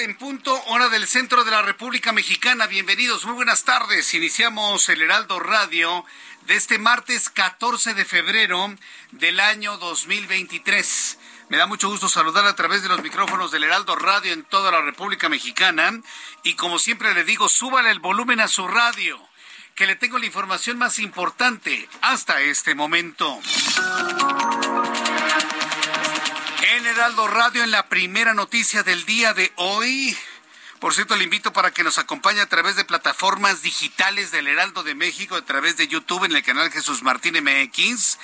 En punto, hora del centro de la República Mexicana. Bienvenidos, muy buenas tardes. Iniciamos el Heraldo Radio de este martes 14 de febrero del año 2023. Me da mucho gusto saludar a través de los micrófonos del Heraldo Radio en toda la República Mexicana. Y como siempre le digo, súbale el volumen a su radio, que le tengo la información más importante hasta este momento. En Heraldo Radio, en la primera noticia del día de hoy. Por cierto, le invito para que nos acompañe a través de plataformas digitales del Heraldo de México, a través de YouTube en el canal Jesús Martín MX.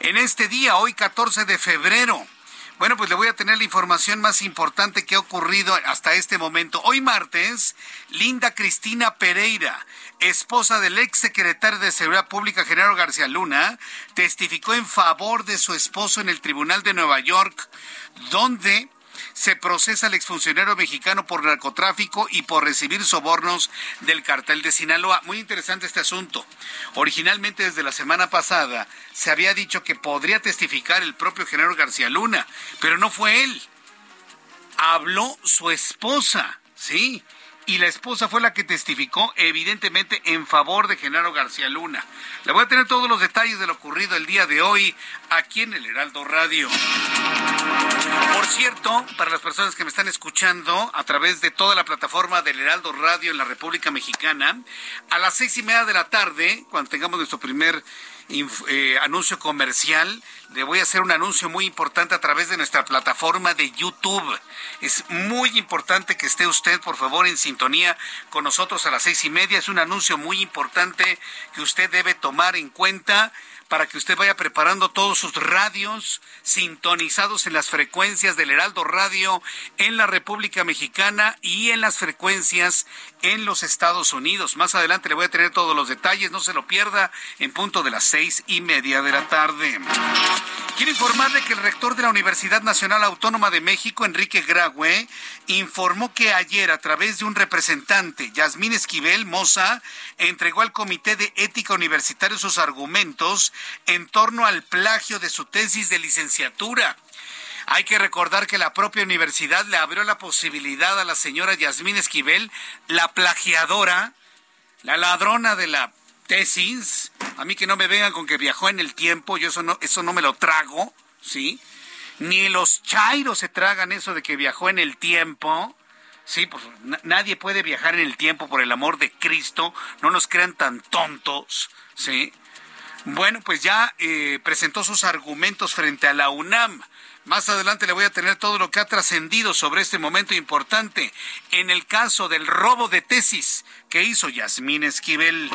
En este día, hoy 14 de febrero. Bueno, pues le voy a tener la información más importante que ha ocurrido hasta este momento. Hoy martes, Linda Cristina Pereira, esposa del ex secretario de Seguridad Pública, Genaro García Luna, testificó en favor de su esposo en el Tribunal de Nueva York, donde se procesa al exfuncionario mexicano por narcotráfico y por recibir sobornos del cartel de Sinaloa. Muy interesante este asunto. Originalmente desde la semana pasada se había dicho que podría testificar el propio Genaro García Luna, pero no fue él. Habló su esposa, ¿sí? Y la esposa fue la que testificó evidentemente en favor de Genaro García Luna. Le voy a tener todos los detalles de lo ocurrido el día de hoy aquí en el Heraldo Radio. Por cierto, para las personas que me están escuchando a través de toda la plataforma del Heraldo Radio en la República Mexicana, a las seis y media de la tarde, cuando tengamos nuestro primer eh, anuncio comercial, le voy a hacer un anuncio muy importante a través de nuestra plataforma de YouTube. Es muy importante que esté usted, por favor, en sintonía con nosotros a las seis y media. Es un anuncio muy importante que usted debe tomar en cuenta para que usted vaya preparando todos sus radios sintonizados en las frecuencias del Heraldo Radio en la República Mexicana y en las frecuencias en los Estados Unidos. Más adelante le voy a tener todos los detalles, no se lo pierda, en punto de las seis y media de la tarde. Quiero informarle que el rector de la Universidad Nacional Autónoma de México, Enrique Graue, informó que ayer, a través de un representante, Yasmín Esquivel Moza, entregó al Comité de Ética Universitaria sus argumentos en torno al plagio de su tesis de licenciatura. Hay que recordar que la propia universidad le abrió la posibilidad a la señora Yasmín Esquivel, la plagiadora, la ladrona de la tesis, a mí que no me vengan con que viajó en el tiempo, yo eso no, eso no me lo trago, ¿sí? Ni los chairos se tragan eso de que viajó en el tiempo. Sí, pues nadie puede viajar en el tiempo por el amor de Cristo. No nos crean tan tontos, ¿sí? Bueno, pues ya eh, presentó sus argumentos frente a la UNAM. Más adelante le voy a tener todo lo que ha trascendido sobre este momento importante en el caso del robo de tesis que hizo Yasmín Esquivel.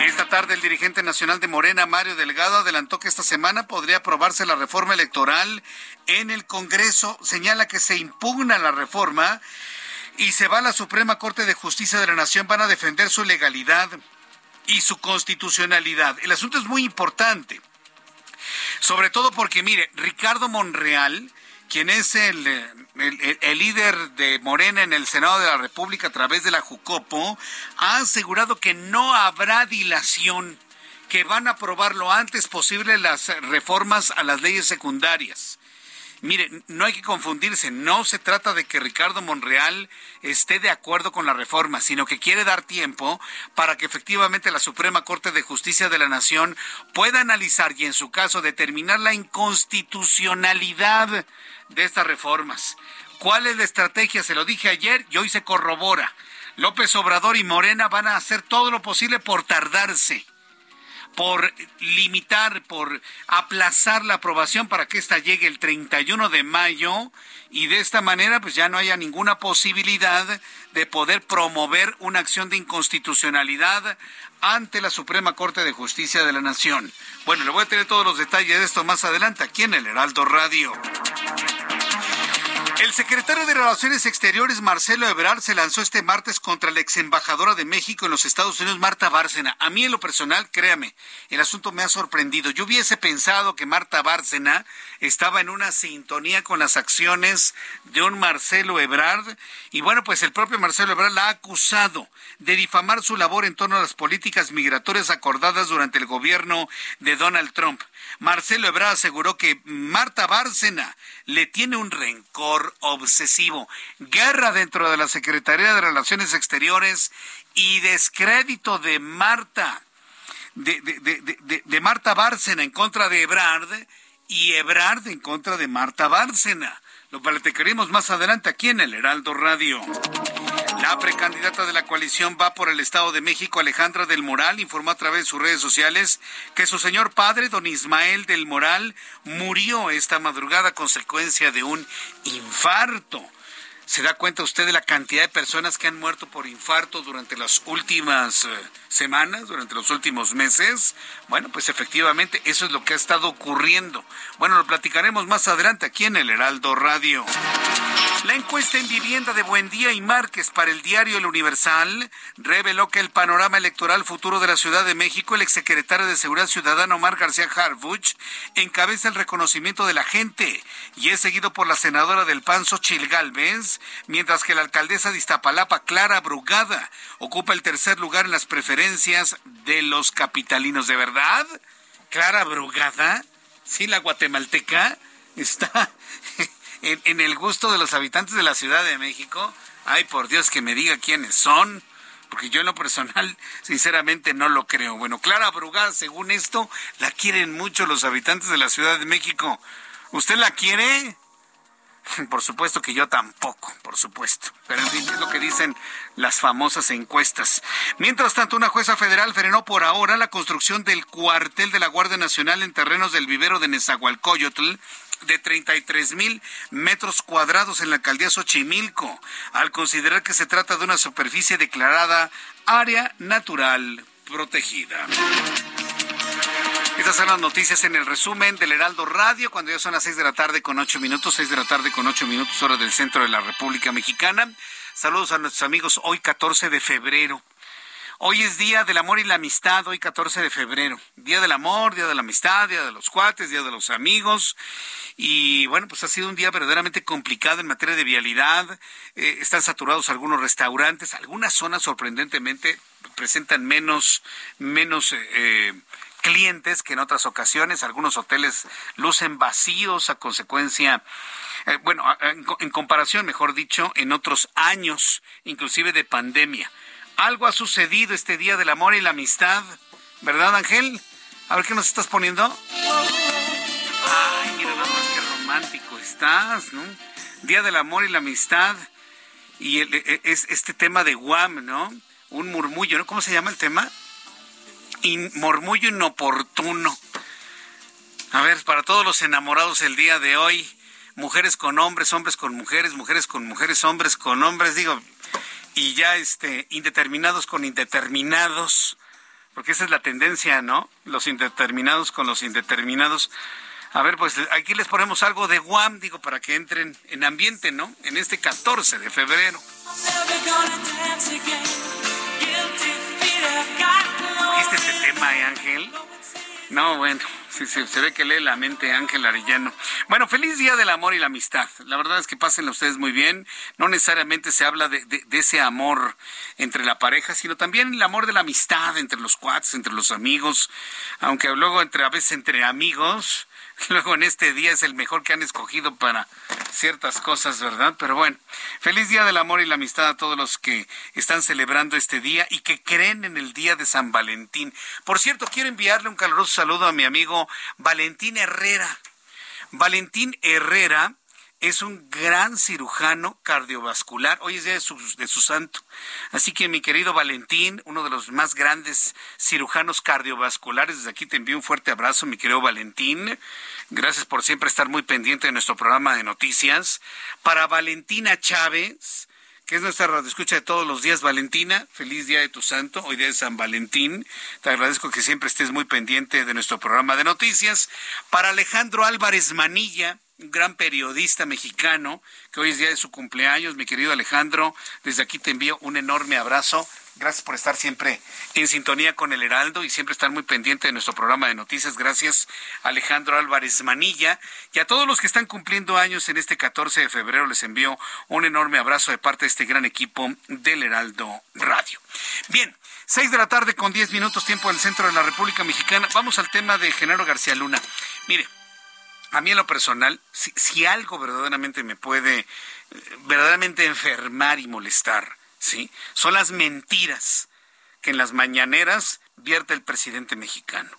Esta tarde el dirigente nacional de Morena, Mario Delgado, adelantó que esta semana podría aprobarse la reforma electoral en el Congreso. Señala que se impugna la reforma y se va a la Suprema Corte de Justicia de la Nación. Van a defender su legalidad y su constitucionalidad. El asunto es muy importante. Sobre todo porque, mire, Ricardo Monreal, quien es el, el, líder de Morena en el Senado de la República a través de la Jucopo, ha asegurado que no habrá dilación, que van a aprobar lo antes posible las reformas a las leyes secundarias. Mire, no hay que confundirse, no se trata de que Ricardo Monreal esté de acuerdo con la reforma, sino que quiere dar tiempo para que efectivamente la Suprema Corte de Justicia de la Nación pueda analizar y en su caso determinar la inconstitucionalidad de estas reformas. ¿Cuál es la estrategia? Se lo dije ayer y hoy se corrobora. López Obrador y Morena van a hacer todo lo posible por tardarse por limitar, por aplazar la aprobación para que ésta llegue el 31 de mayo y de esta manera pues ya no haya ninguna posibilidad de poder promover una acción de inconstitucionalidad ante la Suprema Corte de Justicia de la Nación. Bueno, le voy a tener todos los detalles de esto más adelante aquí en el Heraldo Radio. El secretario de Relaciones Exteriores, Marcelo Ebrard, se lanzó este martes contra la ex embajadora de México en los Estados Unidos, Marta Bárcena. A mí, en lo personal, créame, el asunto me ha sorprendido. Yo hubiese pensado que Marta Bárcena estaba en una sintonía con las acciones de un Marcelo Ebrard. Y bueno, pues el propio Marcelo Ebrard la ha acusado de difamar su labor en torno a las políticas migratorias acordadas durante el gobierno de Donald Trump. Marcelo Ebrard aseguró que Marta Bárcena le tiene un rencor obsesivo, guerra dentro de la Secretaría de Relaciones Exteriores y descrédito de Marta, de, Marta Bárcena en contra de Ebrard y Ebrard en contra de Marta Bárcena. Lo platicaremos más adelante aquí en el Heraldo Radio. La precandidata de la coalición va por el Estado de México, Alejandra del Moral, informó a través de sus redes sociales que su señor padre, don Ismael del Moral, murió esta madrugada a consecuencia de un infarto. ¿Se da cuenta usted de la cantidad de personas que han muerto por infarto durante las últimas eh, semanas, durante los últimos meses? Bueno, pues efectivamente eso es lo que ha estado ocurriendo. Bueno, lo platicaremos más adelante aquí en el Heraldo Radio. La encuesta en vivienda de Buendía y Márquez para el diario El Universal reveló que el panorama electoral futuro de la Ciudad de México, el exsecretario de Seguridad Ciudadana Omar García Harfuch, encabeza el reconocimiento de la gente y es seguido por la senadora del PAN Xochil Gálvez, mientras que la alcaldesa de Iztapalapa, Clara Brugada, ocupa el tercer lugar en las preferencias de los capitalinos. ¿De verdad? Clara Brugada, sí, la guatemalteca, está en, el gusto de los habitantes de la Ciudad de México. Ay, por Dios, que me diga quiénes son porque yo en lo personal sinceramente no lo creo. Bueno, Clara Brugada, según esto, la quieren mucho los habitantes de la Ciudad de México. ¿Usted la quiere? Por supuesto que yo tampoco, por supuesto. Pero en fin, es lo que dicen las famosas encuestas. Mientras tanto, una jueza federal frenó por ahora la construcción del cuartel de la Guardia Nacional en terrenos del vivero de Nezahualcóyotl de 33 mil metros cuadrados en la alcaldía Xochimilco, al considerar que se trata de una superficie declarada área natural protegida. Estas son las noticias en el resumen del Heraldo Radio, cuando ya son las 6 de la tarde con 8 minutos, 6 de la tarde con 8 minutos, hora del centro de la República Mexicana. Saludos a nuestros amigos hoy 14 de febrero. Hoy es Día del Amor y la Amistad, hoy 14 de febrero. Día del Amor, Día de la Amistad, Día de los Cuates, Día de los Amigos. Y bueno, pues ha sido un día verdaderamente complicado en materia de vialidad. Eh, están saturados algunos restaurantes. Algunas zonas sorprendentemente presentan menos, menos eh, eh, clientes que en otras ocasiones. Algunos hoteles lucen vacíos a consecuencia bueno, en, comparación, mejor dicho, en otros años, inclusive de pandemia. Algo ha sucedido este día del amor y la amistad, ¿verdad, Ángel? A ver qué nos estás poniendo. Ay, mira nada más que romántico estás, ¿no? Día del amor y la amistad. Y e, es este tema de Guam, ¿no? Un murmullo, ¿no? ¿Cómo se llama el tema? Murmullo inoportuno. A ver, para todos los enamorados el día de hoy, mujeres con hombres, hombres con mujeres, mujeres con mujeres, hombres con hombres, digo, y ya este indeterminados con indeterminados, porque esa es la tendencia, ¿no? Los indeterminados con los indeterminados. A ver, pues aquí les ponemos algo de Guam, digo, para que entren en ambiente, ¿no? En este 14 de febrero. ¿Viste este tema, eh, Ángel? No, bueno. Sí, sí, se ve que lee la mente Ángel Arellano. Bueno, feliz día del amor y la amistad. La verdad es que pasen ustedes muy bien. No necesariamente se habla de, ese amor entre la pareja, sino también el amor de la amistad entre los cuates, entre los amigos. Aunque luego entre a veces entre amigos luego en este día es el mejor que han escogido para ciertas cosas, ¿verdad? Pero bueno, feliz día del amor y la amistad a todos los que están celebrando este día y que creen en el día de San Valentín. Por cierto, quiero enviarle un caluroso saludo a mi amigo Valentín Herrera. Valentín Herrera es un gran cirujano cardiovascular. Hoy es día de su, santo. Así que mi querido Valentín, uno de los más grandes cirujanos cardiovasculares, desde aquí te envío un fuerte abrazo, mi querido Valentín. Gracias por siempre estar muy pendiente de nuestro programa de noticias. Para Valentina Chávez, que es nuestra radio escucha de todos los días. Valentina, feliz día de tu santo, hoy día de San Valentín. Te agradezco que siempre estés muy pendiente de nuestro programa de noticias. Para Alejandro Álvarez Manilla, un gran periodista mexicano, que hoy es día de su cumpleaños, mi querido Alejandro. Desde aquí te envío un enorme abrazo. Gracias por estar siempre en sintonía con el Heraldo y siempre estar muy pendiente de nuestro programa de noticias. Gracias, Alejandro Álvarez Manilla. Y a todos los que están cumpliendo años en este 14 de febrero, les envío un enorme abrazo de parte de este gran equipo del Heraldo Radio. Bien, seis de la tarde con diez minutos tiempo del centro de la República Mexicana. Vamos al tema de Genaro García Luna. Mire, a mí en lo personal, si, algo verdaderamente me puede eh, verdaderamente enfermar y molestar, ¿sí? Son las mentiras que en las mañaneras vierte el presidente mexicano.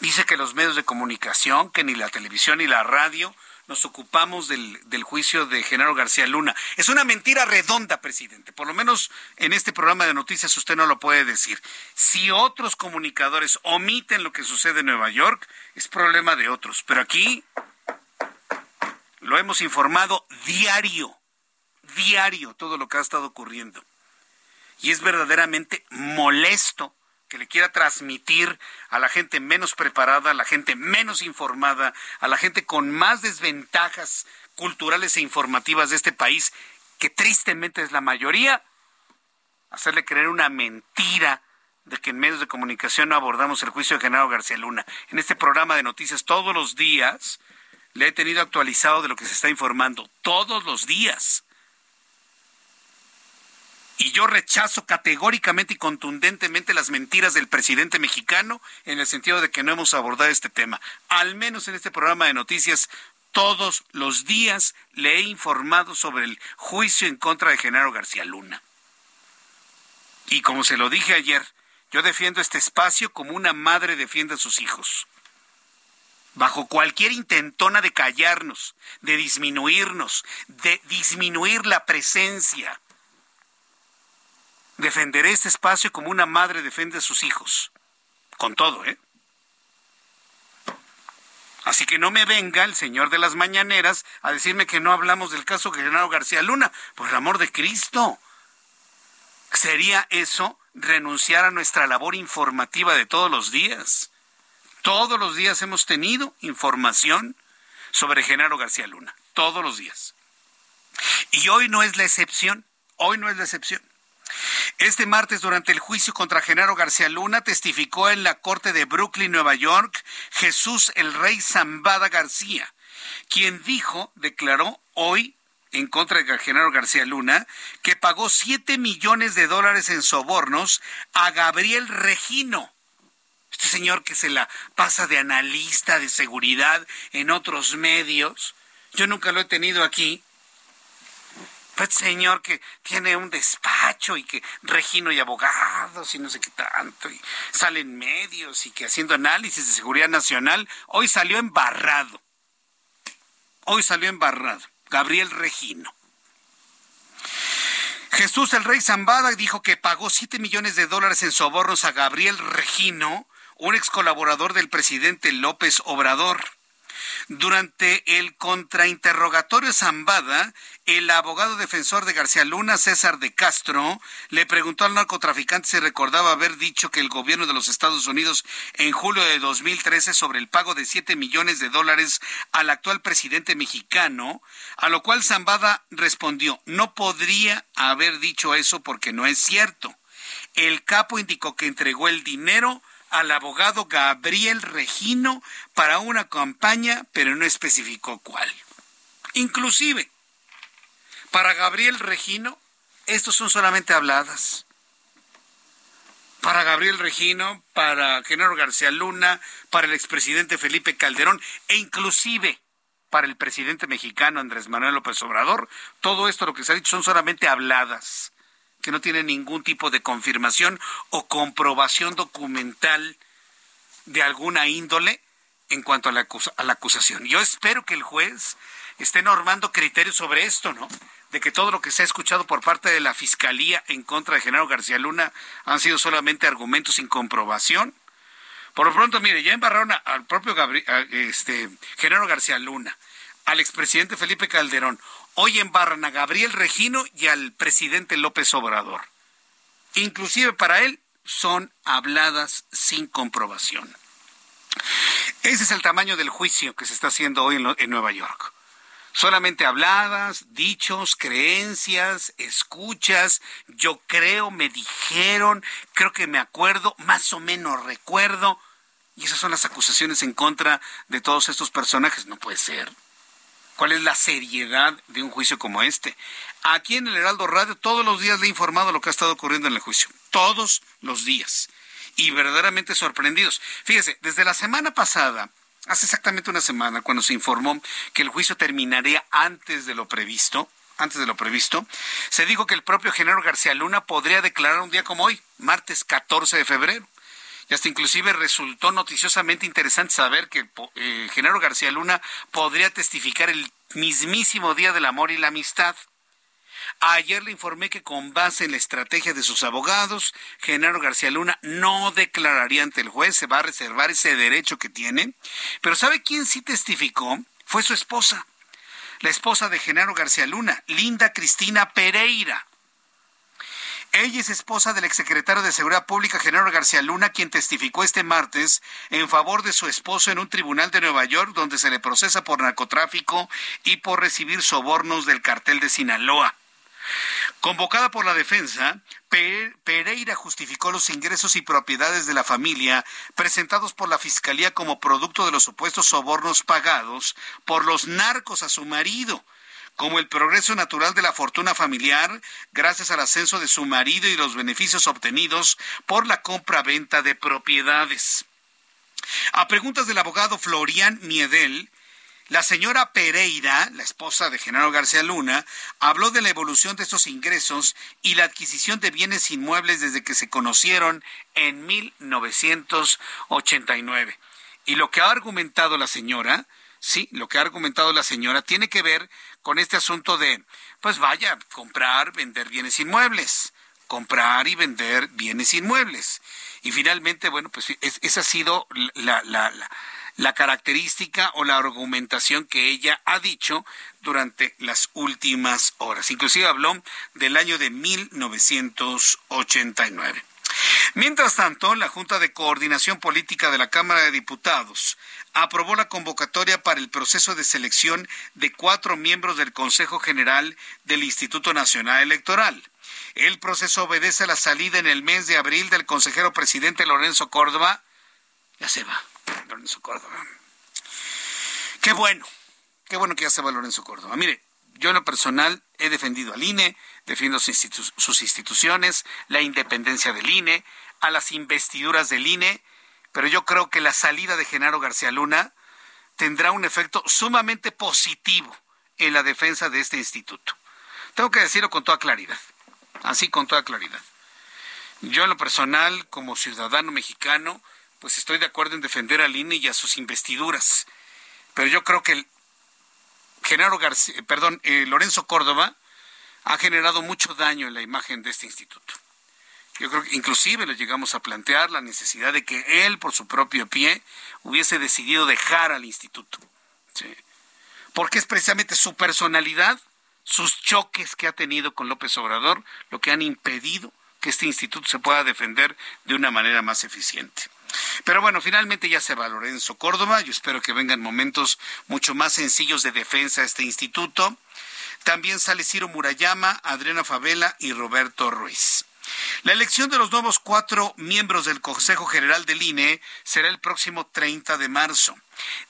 Dice que los medios de comunicación, que ni la televisión ni la radio nos ocupamos del, juicio de Genaro García Luna. Es una mentira redonda, presidente. Por lo menos en este programa de noticias usted no lo puede decir. Si otros comunicadores omiten lo que sucede en Nueva York, es problema de otros. Pero aquí lo hemos informado diario, diario, todo lo que ha estado ocurriendo. Y es verdaderamente molesto que le quiera transmitir a la gente menos preparada, a la gente menos informada, a la gente con más desventajas culturales e informativas de este país, que tristemente es la mayoría, hacerle creer una mentira de que en medios de comunicación no abordamos el juicio de Genaro García Luna. En este programa de noticias todos los días le he tenido actualizado de lo que se está informando, todos los días. Y yo rechazo categóricamente y contundentemente las mentiras del presidente mexicano en el sentido de que no hemos abordado este tema. Al menos en este programa de noticias, todos los días le he informado sobre el juicio en contra de Genaro García Luna. Y como se lo dije ayer, yo defiendo este espacio como una madre defiende a sus hijos. Bajo cualquier intentona de callarnos, de disminuirnos, de disminuir la presencia Defenderé este espacio como una madre defiende a sus hijos. Con todo, ¿eh? Así que no me venga el señor de las mañaneras a decirme que no hablamos del caso Genaro García Luna. Por el amor de Cristo. ¿Sería eso renunciar a nuestra labor informativa de todos los días? Todos los días hemos tenido información sobre Genaro García Luna. Todos los días. Y hoy no es la excepción. Hoy no es la excepción. Este martes, durante el juicio contra Genaro García Luna, testificó en la Corte de Brooklyn, Nueva York, Jesús el Rey Zambada García, quien dijo, declaró hoy en contra de Genaro García Luna, que pagó 7 millones de dólares en sobornos a Gabriel Regino. Este señor que se la pasa de analista de seguridad en otros medios. Yo nunca lo he tenido aquí, señor que tiene un despacho y que regino y abogados y no sé qué tanto, y salen medios y que haciendo análisis de seguridad nacional, hoy salió embarrado. Hoy salió embarrado. Gabriel Regino. Jesús el Rey Zambada dijo que pagó 7 millones de dólares en sobornos a Gabriel Regino, un ex colaborador del presidente López Obrador. Durante el contrainterrogatorio Zambada, el abogado defensor de García Luna, César de Castro, le preguntó al narcotraficante si recordaba haber dicho que el gobierno de los Estados Unidos en julio de 2013 sobre el pago de 7 millones de dólares al actual presidente mexicano, a lo cual Zambada respondió, no podría haber dicho eso porque no es cierto. El capo indicó que entregó el dinero al abogado Gabriel Regino para una campaña, pero no especificó cuál. Inclusive, para Gabriel Regino, estos son solamente habladas. para Gabriel Regino, para Genaro García Luna, para el expresidente Felipe Calderón e inclusive para el presidente mexicano Andrés Manuel López Obrador. Todo esto lo que se ha dicho son solamente habladas, que no tienen ningún tipo de confirmación o comprobación documental de alguna índole en cuanto a la, a la acusación. Yo espero que el juez esté normando criterios sobre esto, ¿no? de que todo lo que se ha escuchado por parte de la Fiscalía en contra de Genaro García Luna han sido solamente argumentos sin comprobación. Por lo pronto, mire, ya embarraron al propio este, Genaro García Luna, al expresidente Felipe Calderón, hoy embarran a Gabriel Regino y al presidente López Obrador. Inclusive para él son habladas sin comprobación. Ese es el tamaño del juicio que se está haciendo hoy en Nueva York solamente habladas, dichos, creencias, escuchas, yo creo, me dijeron, creo que me acuerdo, más o menos recuerdo. Y esas son las acusaciones en contra de todos estos personajes. No puede ser. ¿Cuál es la seriedad de un juicio como este? Aquí en el Heraldo Radio todos los días le he informado lo que ha estado ocurriendo en el juicio. Todos los días. Y verdaderamente sorprendidos. Fíjese, desde la semana pasada hace exactamente una semana, cuando se informó que el juicio terminaría antes de lo previsto, antes de lo previsto, se dijo que el propio Genaro García Luna podría declarar un día como hoy, martes 14 de febrero. Y hasta inclusive resultó noticiosamente interesante saber que eh, Genaro García Luna podría testificar el mismísimo Día del Amor y la Amistad. Ayer le informé que con base en la estrategia de sus abogados, Genaro García Luna no declararía ante el juez, se va a reservar ese derecho que tiene. Pero ¿sabe quién sí testificó? Fue su esposa, la esposa de Genaro García Luna, Linda Cristina Pereira. Ella es esposa del exsecretario de Seguridad Pública, Genaro García Luna, quien testificó este martes en favor de su esposo en un tribunal de Nueva York, donde se le procesa por narcotráfico y por recibir sobornos del cartel de Sinaloa. Convocada por la defensa, Pereira justificó los ingresos y propiedades de la familia presentados por la Fiscalía como producto de los supuestos sobornos pagados por los narcos a su marido, como el progreso natural de la fortuna familiar gracias al ascenso de su marido y los beneficios obtenidos por la compra-venta de propiedades. A preguntas del abogado Florian Miedel, la señora Pereira, la esposa de Genaro García Luna, habló de la evolución de estos ingresos y la adquisición de bienes inmuebles desde que se conocieron en 1989. Y lo que ha argumentado la señora, sí, lo que ha argumentado la señora tiene que ver con este asunto de, pues vaya, comprar, vender bienes inmuebles, comprar y vender bienes inmuebles. Y finalmente, bueno, pues esa ha sido la, la, la la característica o la argumentación que ella ha dicho durante las últimas horas. Inclusive habló del año de 1989. Mientras tanto, la Junta de Coordinación Política de la Cámara de Diputados aprobó la convocatoria para el proceso de selección de cuatro miembros del Consejo General del Instituto Nacional Electoral. El proceso obedece a la salida en el mes de abril del consejero presidente Lorenzo Córdoba. Ya se va. Lorenzo Córdoba. Qué bueno, qué bueno que ya se va Lorenzo Córdoba. Mire, yo en lo personal he defendido al INE, defiendo sus, instituciones, la independencia del INE, a las investiduras del INE, pero yo creo que la salida de Genaro García Luna tendrá un efecto sumamente positivo en la defensa de este instituto. Tengo que decirlo con toda claridad, así con toda claridad. Yo en lo personal, como ciudadano mexicano, pues estoy de acuerdo en defender al INE y a sus investiduras. Pero yo creo que el Genaro García, perdón, eh, Lorenzo Córdoba ha generado mucho daño en la imagen de este instituto. Yo creo que inclusive le llegamos a plantear la necesidad de que él, por su propio pie, hubiese decidido dejar al instituto. Porque es precisamente su personalidad, sus choques que ha tenido con López Obrador, lo que han impedido que este instituto se pueda defender de una manera más eficiente. Pero bueno, finalmente ya se va Lorenzo Córdoba. Yo espero que vengan momentos mucho más sencillos de defensa a este instituto. También sale Ciro Murayama, Adriana Favela y Roberto Ruiz. La elección de los nuevos cuatro miembros del Consejo General del INE será el próximo 30 de marzo.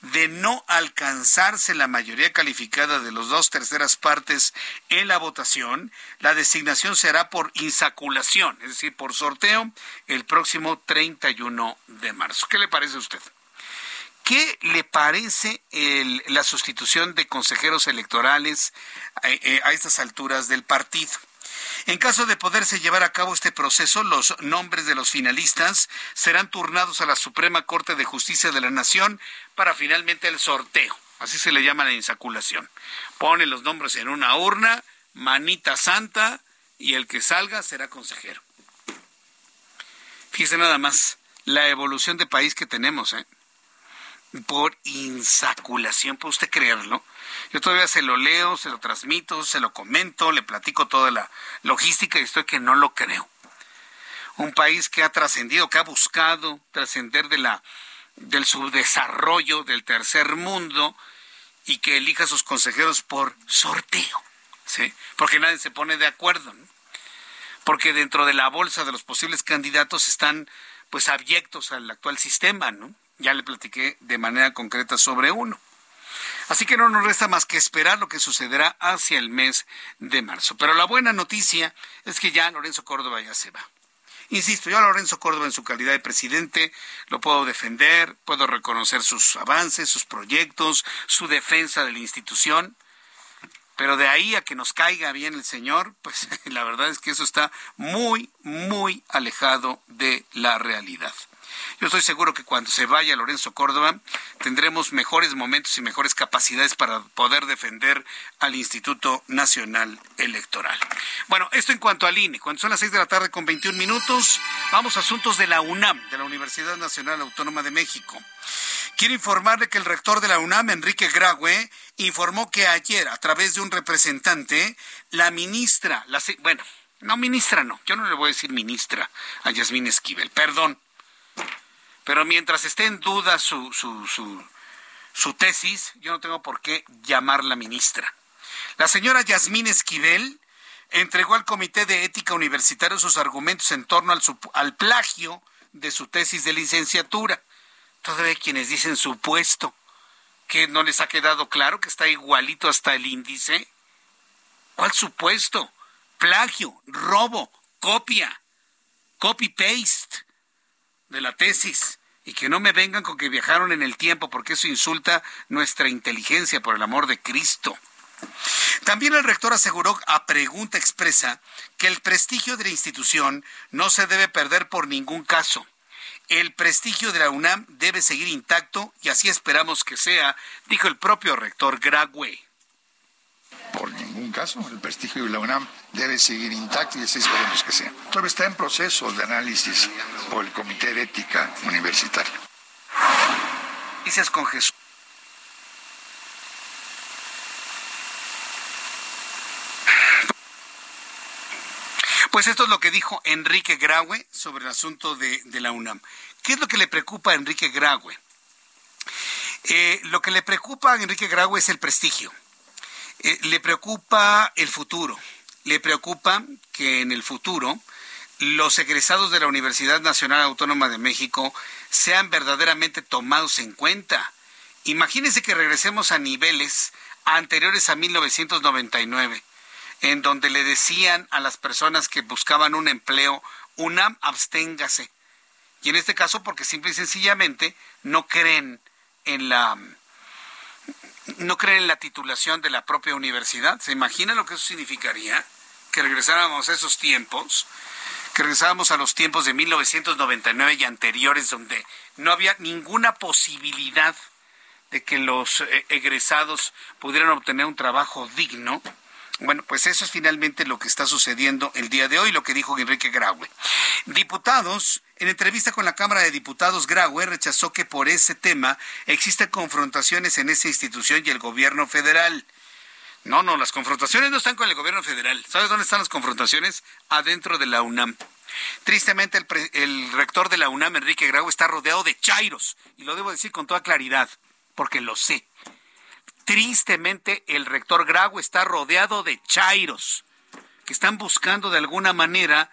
De no alcanzarse la mayoría calificada de los dos terceras partes en la votación, la designación será por insaculación, es decir, por sorteo, el próximo 31 de marzo. ¿Qué le parece a usted? ¿Qué le parece la sustitución de consejeros electorales eh, eh, a estas alturas del partido? En caso de poderse llevar a cabo este proceso, los nombres de los finalistas serán turnados a la Suprema Corte de Justicia de la Nación para finalmente el sorteo. Así se le llama la insaculación. Pone los nombres en una urna, manita santa, y el que salga será consejero. Fíjese nada más la evolución de país que tenemos, ¿eh? Por insaculación, ¿puede usted creerlo? Yo todavía se lo leo, se lo transmito, se lo comento, le platico toda la logística y estoy que no lo creo. Un país que ha trascendido, que ha buscado trascender de la del subdesarrollo del tercer mundo y que elija a sus consejeros por sorteo, ¿sí? Porque nadie se pone de acuerdo, ¿no? Porque dentro de la bolsa de los posibles candidatos están pues abyectos al actual sistema, ¿no? Ya le platiqué de manera concreta sobre uno. Así que no nos resta más que esperar lo que sucederá hacia el mes de marzo. Pero la buena noticia es que ya Lorenzo Córdoba ya se va. Insisto, yo a Lorenzo Córdoba en su calidad de presidente lo puedo defender, puedo reconocer sus avances, sus proyectos, su defensa de la institución, pero de ahí a que nos caiga bien el señor, pues la verdad es que eso está muy, muy alejado de la realidad. Yo estoy seguro que cuando se vaya Lorenzo Córdoba tendremos mejores momentos y mejores capacidades para poder defender al Instituto Nacional Electoral. Bueno, esto en cuanto al INE. Cuando son las seis de la tarde con 21 minutos, vamos a asuntos de la UNAM, de la Universidad Nacional Autónoma de México. Quiero informarle que el rector de la UNAM, Enrique Graue, informó que ayer, a través de un representante, la ministra, la, bueno, no ministra, no, yo no le voy a decir ministra a Yasmín Esquivel, perdón, pero mientras esté en duda su, su, su, tesis, yo no tengo por qué llamarla ministra. La señora Yasmín Esquivel entregó al Comité de Ética Universitario sus argumentos en torno al, al plagio de su tesis de licenciatura. Todavía quienes dicen supuesto, que no les ha quedado claro que está igualito hasta el índice. ¿Cuál supuesto? Plagio, robo, copia, copy-paste de la tesis y que no me vengan con que viajaron en el tiempo porque eso insulta nuestra inteligencia por el amor de Cristo. También el rector aseguró a pregunta expresa que el prestigio de la institución no se debe perder por ningún caso. El prestigio de la UNAM debe seguir intacto y así esperamos que sea, dijo el propio rector Grague por ningún caso. El prestigio de la UNAM debe seguir intacto y así esperemos que sea. Todavía está en proceso de análisis por el Comité de Ética Universitario. Dices con Jesús. Pues esto es lo que dijo Enrique Graue sobre el asunto de, la UNAM. ¿Qué es lo que le preocupa a Enrique Graue? Eh, lo que le preocupa a Enrique Graue es el prestigio. Eh, le preocupa el futuro, le preocupa que en el futuro los egresados de la Universidad Nacional Autónoma de México sean verdaderamente tomados en cuenta. Imagínense que regresemos a niveles anteriores a 1999, en donde le decían a las personas que buscaban un empleo, UNAM, absténgase. Y en este caso porque simple y sencillamente no creen en la no creen en la titulación de la propia universidad. ¿Se imagina lo que eso significaría? Que regresáramos a esos tiempos, que regresáramos a los tiempos de 1999 y anteriores, donde no había ninguna posibilidad de que los eh, egresados pudieran obtener un trabajo digno. Bueno, pues eso es finalmente lo que está sucediendo el día de hoy, lo que dijo Enrique Graue. Diputados en entrevista con la Cámara de Diputados, Graue rechazó que por ese tema existen confrontaciones en esa institución y el gobierno federal. No, no, las confrontaciones no están con el gobierno federal. ¿Sabes dónde están las confrontaciones? Adentro de la UNAM. Tristemente, el, el rector de la UNAM, Enrique Graue, está rodeado de chairos. Y lo debo decir con toda claridad, porque lo sé. Tristemente, el rector Graue está rodeado de chairos que están buscando de alguna manera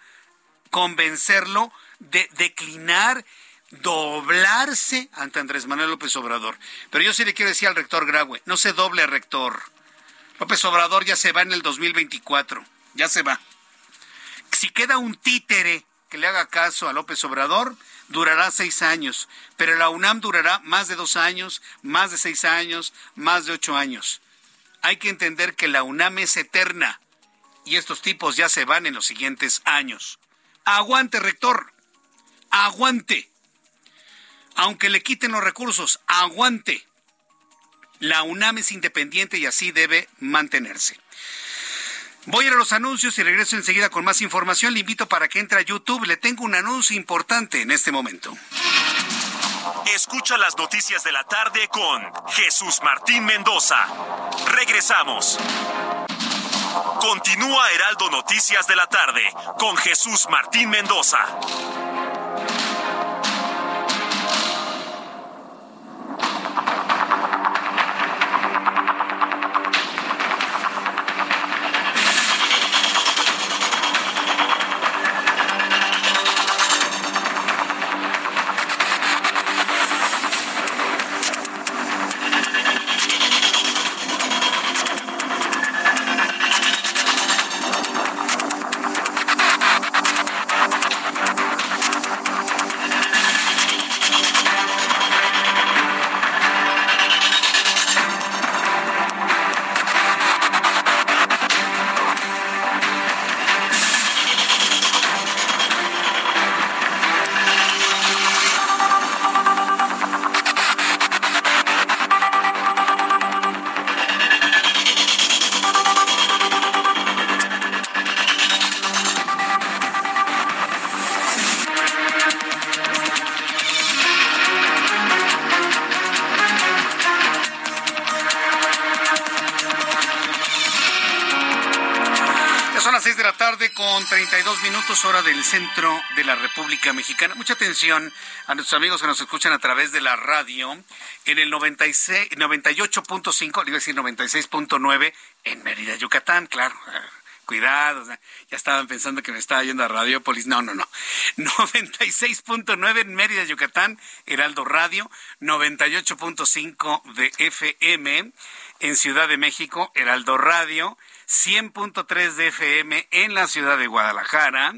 convencerlo de declinar doblarse ante Andrés Manuel López Obrador. Pero yo sí le quiero decir al rector Graue, no se doble rector. López Obrador ya se va en el 2024, ya se va. Si queda un títere que le haga caso a López Obrador, durará seis años, pero la UNAM durará más de dos años, más de seis años, más de ocho años. Hay que entender que la UNAM es eterna y estos tipos ya se van en los siguientes años. Aguante, rector. Aguante. Aunque le quiten los recursos, aguante. La UNAM es independiente y así debe mantenerse. Voy a ir a los anuncios y regreso enseguida con más información. Le invito para que entre a YouTube. Le tengo un anuncio importante en este momento. Escucha las noticias de la tarde con Jesús Martín Mendoza. Regresamos. Continúa Heraldo Noticias de la tarde con Jesús Martín Mendoza. Hora del centro de la República Mexicana. Mucha atención a nuestros amigos que nos escuchan a través de la radio en el 96, 98.5, le iba a decir 96.9 en Mérida, Yucatán, claro. Cuidado, ya estaban pensando que me estaba yendo a Radiopolis. No, no, no. 96.9 en Mérida, Yucatán, Heraldo Radio, 98.5 de FM en Ciudad de México, Heraldo Radio, 100.3 de FM en la ciudad de Guadalajara,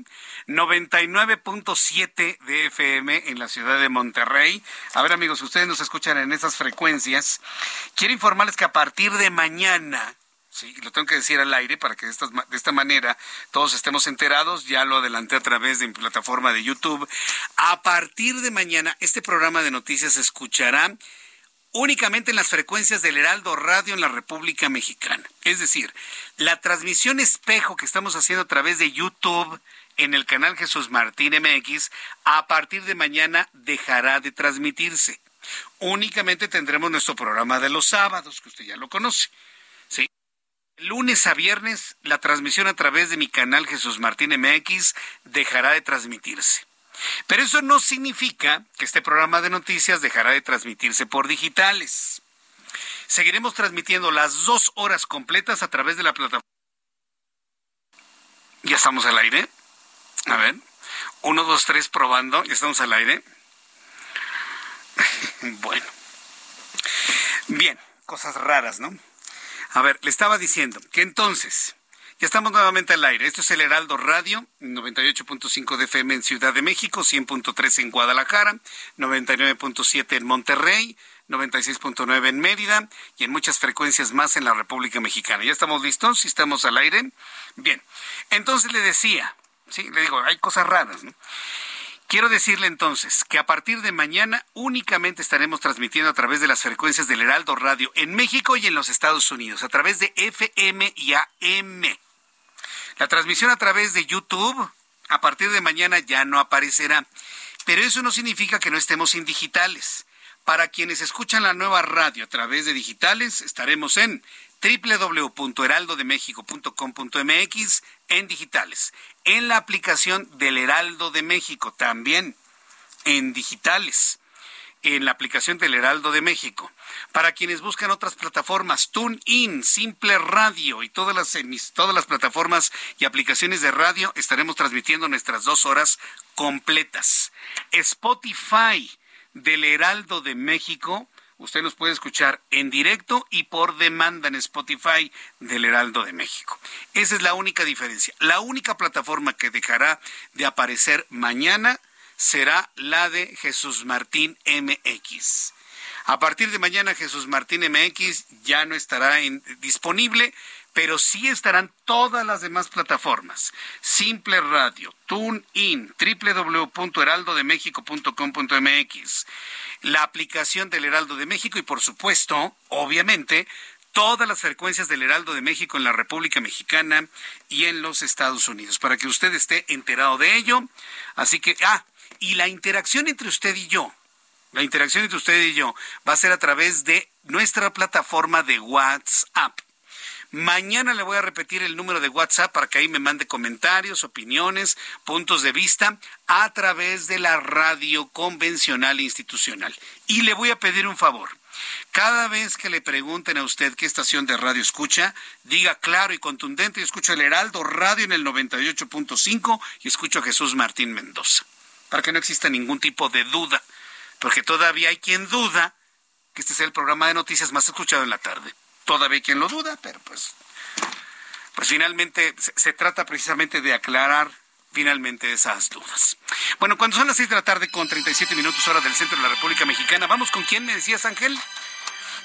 99.7 de FM en la ciudad de Monterrey. A ver amigos, ustedes nos escuchan en esas frecuencias. Quiero informarles que a partir de mañana, Sí, lo tengo que decir al aire para que de esta, de esta manera todos estemos enterados. Ya lo adelanté a través de mi plataforma de YouTube. A partir de mañana, este programa de noticias se escuchará únicamente en las frecuencias del Heraldo Radio en la República Mexicana. Es decir, la transmisión espejo que estamos haciendo a través de YouTube en el canal Jesús Martín MX, a partir de mañana dejará de transmitirse. Únicamente tendremos nuestro programa de los sábados, que usted ya lo conoce. ¿sí? Lunes a viernes, la transmisión a través de mi canal Jesús Martín MX dejará de transmitirse. Pero eso no significa que este programa de noticias dejará de transmitirse por digitales. Seguiremos transmitiendo las dos horas completas a través de la plataforma. ¿Ya estamos al aire? A ver. Uno, dos, tres, probando. ¿Ya estamos al aire? bueno. Bien, cosas raras, ¿no? A ver, le estaba diciendo que entonces ya estamos nuevamente al aire. Esto es el Heraldo Radio, 98.5 de FM en Ciudad de México, 100.3 en Guadalajara, 99.7 en Monterrey, 96.9 en Mérida y en muchas frecuencias más en la República Mexicana. ¿Ya estamos listos? ¿Sí estamos al aire? Bien. Entonces le decía, sí, le digo, hay cosas raras, ¿no? Quiero decirle entonces que a partir de mañana únicamente estaremos transmitiendo a través de las frecuencias del Heraldo Radio en México y en los Estados Unidos, a través de FM y AM. La transmisión a través de YouTube a partir de mañana ya no aparecerá, pero eso no significa que no estemos en digitales. Para quienes escuchan la nueva radio a través de digitales, estaremos en www.heraldodemexico.com.mx en digitales, en la aplicación del Heraldo de México también en digitales en la aplicación del Heraldo de México. Para quienes buscan otras plataformas, TuneIn, Simple Radio y todas las, todas las plataformas y aplicaciones de radio, estaremos transmitiendo nuestras dos horas completas. Spotify del Heraldo de México. Usted nos puede escuchar en directo y por demanda en Spotify del Heraldo de México. Esa es la única diferencia. La única plataforma que dejará de aparecer mañana será la de Jesús Martín MX. A partir de mañana Jesús Martín MX ya no estará disponible, pero sí estarán todas las demás plataformas. Simple Radio, TuneIn, www.heraldodemexico.com.mx, la aplicación del Heraldo de México y por supuesto, obviamente, todas las frecuencias del Heraldo de México en la República Mexicana y en los Estados Unidos, para que usted esté enterado de ello. Así que, ah, y la interacción entre usted y yo, la interacción entre usted y yo va a ser a través de nuestra plataforma de WhatsApp. Mañana le voy a repetir el número de WhatsApp para que ahí me mande comentarios, opiniones, puntos de vista a través de la radio convencional institucional. Y le voy a pedir un favor. Cada vez que le pregunten a usted qué estación de radio escucha, diga claro y contundente, yo escucho el Heraldo Radio en el 98.5 y escucho a Jesús Martín Mendoza, para que no exista ningún tipo de duda, porque todavía hay quien duda que este sea el programa de noticias más escuchado en la tarde todavía hay quien lo duda, pero pues, pues finalmente se, trata precisamente de aclarar finalmente esas dudas. Bueno, cuando son las seis de la tarde con 37 minutos hora del centro de la República Mexicana, vamos con quién me decías, Ángel.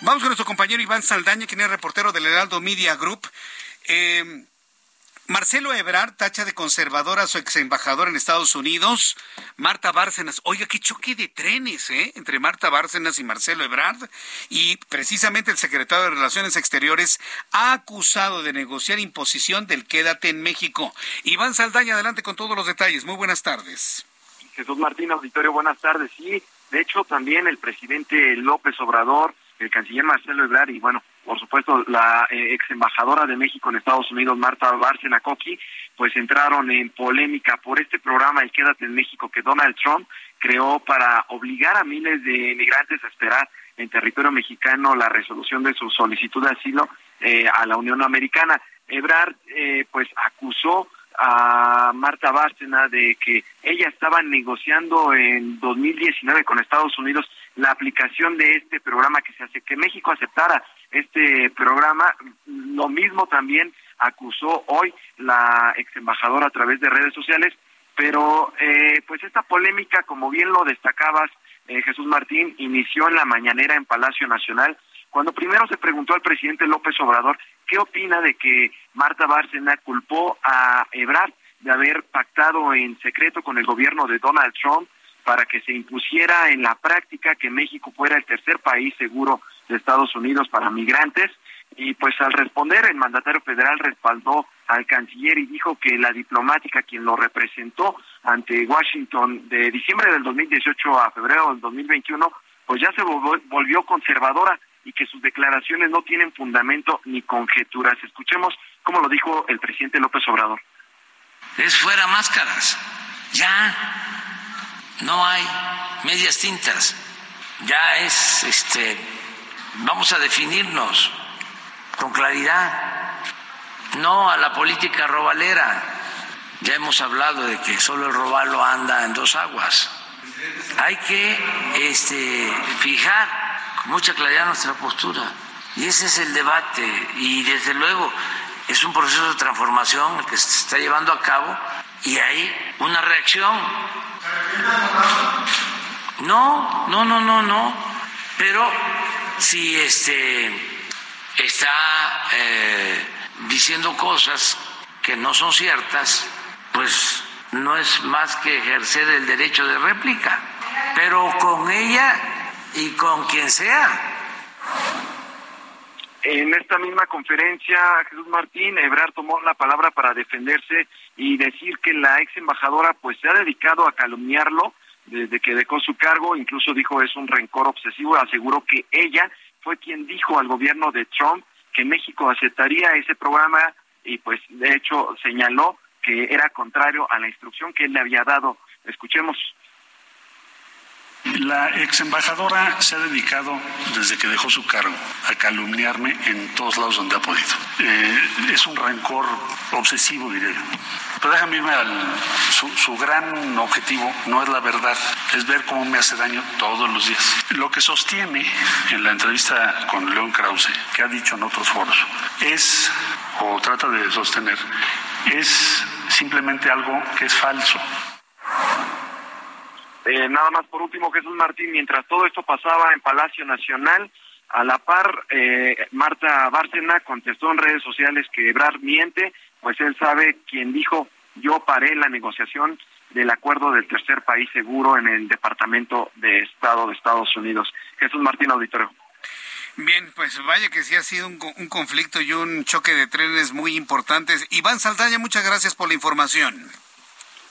Vamos con nuestro compañero Iván Saldaña, quien es reportero del Heraldo Media Group. Eh, Marcelo Ebrard tacha de conservadora a su ex embajador en Estados Unidos, Marta Bárcenas. Oiga, qué choque de trenes, ¿eh? Entre Marta Bárcenas y Marcelo Ebrard. Y precisamente el secretario de Relaciones Exteriores ha acusado de negociar imposición del quédate en México. Iván Saldaña, adelante con todos los detalles. Muy buenas tardes. Jesús Martín, auditorio, buenas tardes. Sí, de hecho, también el presidente López Obrador, el canciller Marcelo Ebrard y, bueno, por supuesto, la eh, ex embajadora de México en Estados Unidos, Marta Bárcena Coqui, pues entraron en polémica por este programa El Quédate en México que Donald Trump creó para obligar a miles de migrantes a esperar en territorio mexicano la resolución de su solicitud de asilo eh, a la Unión Americana. Ebrard, eh, pues, acusó a Marta Bárcena de que ella estaba negociando en 2019 con Estados Unidos la aplicación de este programa que se hace que México aceptara este programa. Lo mismo también acusó hoy la ex embajadora a través de redes sociales, pero eh, pues esta polémica, como bien lo destacabas, eh, Jesús Martín, inició en la mañanera en Palacio Nacional, cuando primero se preguntó al presidente López Obrador qué opina de que Marta Bárcena culpó a Ebrard de haber pactado en secreto con el gobierno de Donald Trump para que se impusiera en la práctica que México fuera el tercer país seguro de Estados Unidos para migrantes. Y pues al responder, el mandatario federal respaldó al canciller y dijo que la diplomática quien lo representó ante Washington de diciembre del 2018 a febrero del 2021, pues ya se volvió conservadora y que sus declaraciones no tienen fundamento ni conjeturas. Escuchemos cómo lo dijo el presidente López Obrador. Es fuera máscaras. Ya no hay medias tintas. Ya es este Vamos a definirnos con claridad, no a la política robalera. Ya hemos hablado de que solo el robalo anda en dos aguas. Hay que este, fijar mucha claridad nuestra postura. Y ese es el debate. Y desde luego es un proceso de transformación que se está llevando a cabo y hay una reacción. No, no, no, no, no. Pero si este está eh, diciendo cosas que no son ciertas, pues no es más que ejercer el derecho de réplica, pero con ella y con quien sea. En esta misma conferencia, Jesús Martín Ebrard tomó la palabra para defenderse y decir que la ex embajadora pues se ha dedicado a calumniarlo desde que dejó su cargo, incluso dijo es un rencor obsesivo, aseguró que ella fue quien dijo al gobierno de Trump que México aceptaría ese programa y pues de hecho señaló que era contrario a la instrucción que él le había dado. Escuchemos. La ex embajadora se ha dedicado, desde que dejó su cargo, a calumniarme en todos lados donde ha podido. Eh, es un rencor obsesivo, diré Pero déjame irme al. Su, gran objetivo no es la verdad, es ver cómo me hace daño todos los días. Lo que sostiene en la entrevista con León Krause, que ha dicho en otros foros, es, o trata de sostener, es simplemente algo que es falso. Eh, nada más por último, Jesús Martín, mientras todo esto pasaba en Palacio Nacional, a la par, eh, Marta Bárcena contestó en redes sociales que Ebrard miente, pues él sabe quien dijo yo paré la negociación del acuerdo del tercer país seguro en el Departamento de Estado de Estados Unidos. Jesús Martín Auditorio. Bien, pues vaya que sí ha sido un, un, conflicto y un choque de trenes muy importantes. Iván Saldaña, muchas gracias por la información.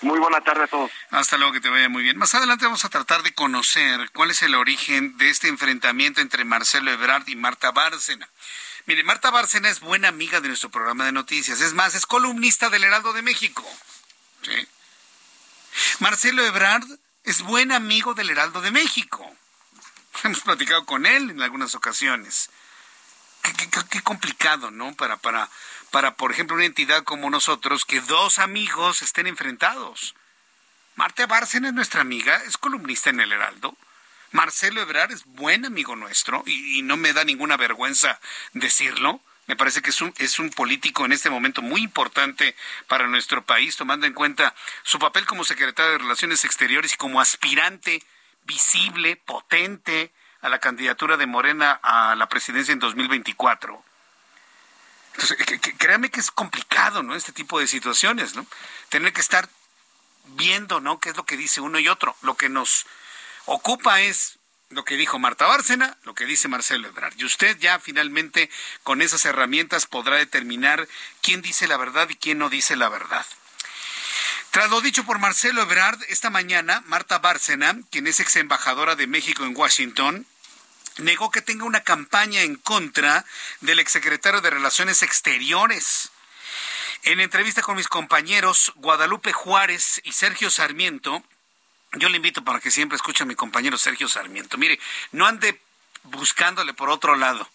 Muy buena tarde a todos. Hasta luego, que te vaya muy bien. Más adelante vamos a tratar de conocer cuál es el origen de este enfrentamiento entre Marcelo Ebrard y Marta Bárcena. Mire, Marta Bárcena es buena amiga de nuestro programa de noticias. Es más, es columnista del Heraldo de México. ¿Sí? Marcelo Ebrard es buen amigo del Heraldo de México. Hemos platicado con él en algunas ocasiones. Qué, qué, complicado, ¿no? Para, para, para, por ejemplo, una entidad como nosotros, que dos amigos estén enfrentados. Marta Bárcena es nuestra amiga, es columnista en el Heraldo. Marcelo Ebrard es buen amigo nuestro y, y, no me da ninguna vergüenza decirlo. Me parece que es un, es un político en este momento muy importante para nuestro país, tomando en cuenta su papel como secretario de Relaciones Exteriores y como aspirante visible, potente a la candidatura de Morena a la presidencia en 2024. Entonces, créame que es complicado, ¿no? Este tipo de situaciones, ¿no? Tener que estar viendo, ¿no? ¿Qué es lo que dice uno y otro? Lo que nos ocupa es lo que dijo Marta Bárcena, lo que dice Marcelo Ebrard. Y usted ya finalmente con esas herramientas podrá determinar quién dice la verdad y quién no dice la verdad. Tras lo dicho por Marcelo Ebrard, esta mañana Marta Bárcena, quien es ex embajadora de México en Washington, negó que tenga una campaña en contra del exsecretario de Relaciones Exteriores. En entrevista con mis compañeros Guadalupe Juárez y Sergio Sarmiento, yo le invito para que siempre escuche a mi compañero Sergio Sarmiento. Mire, no ande buscándole por otro lado.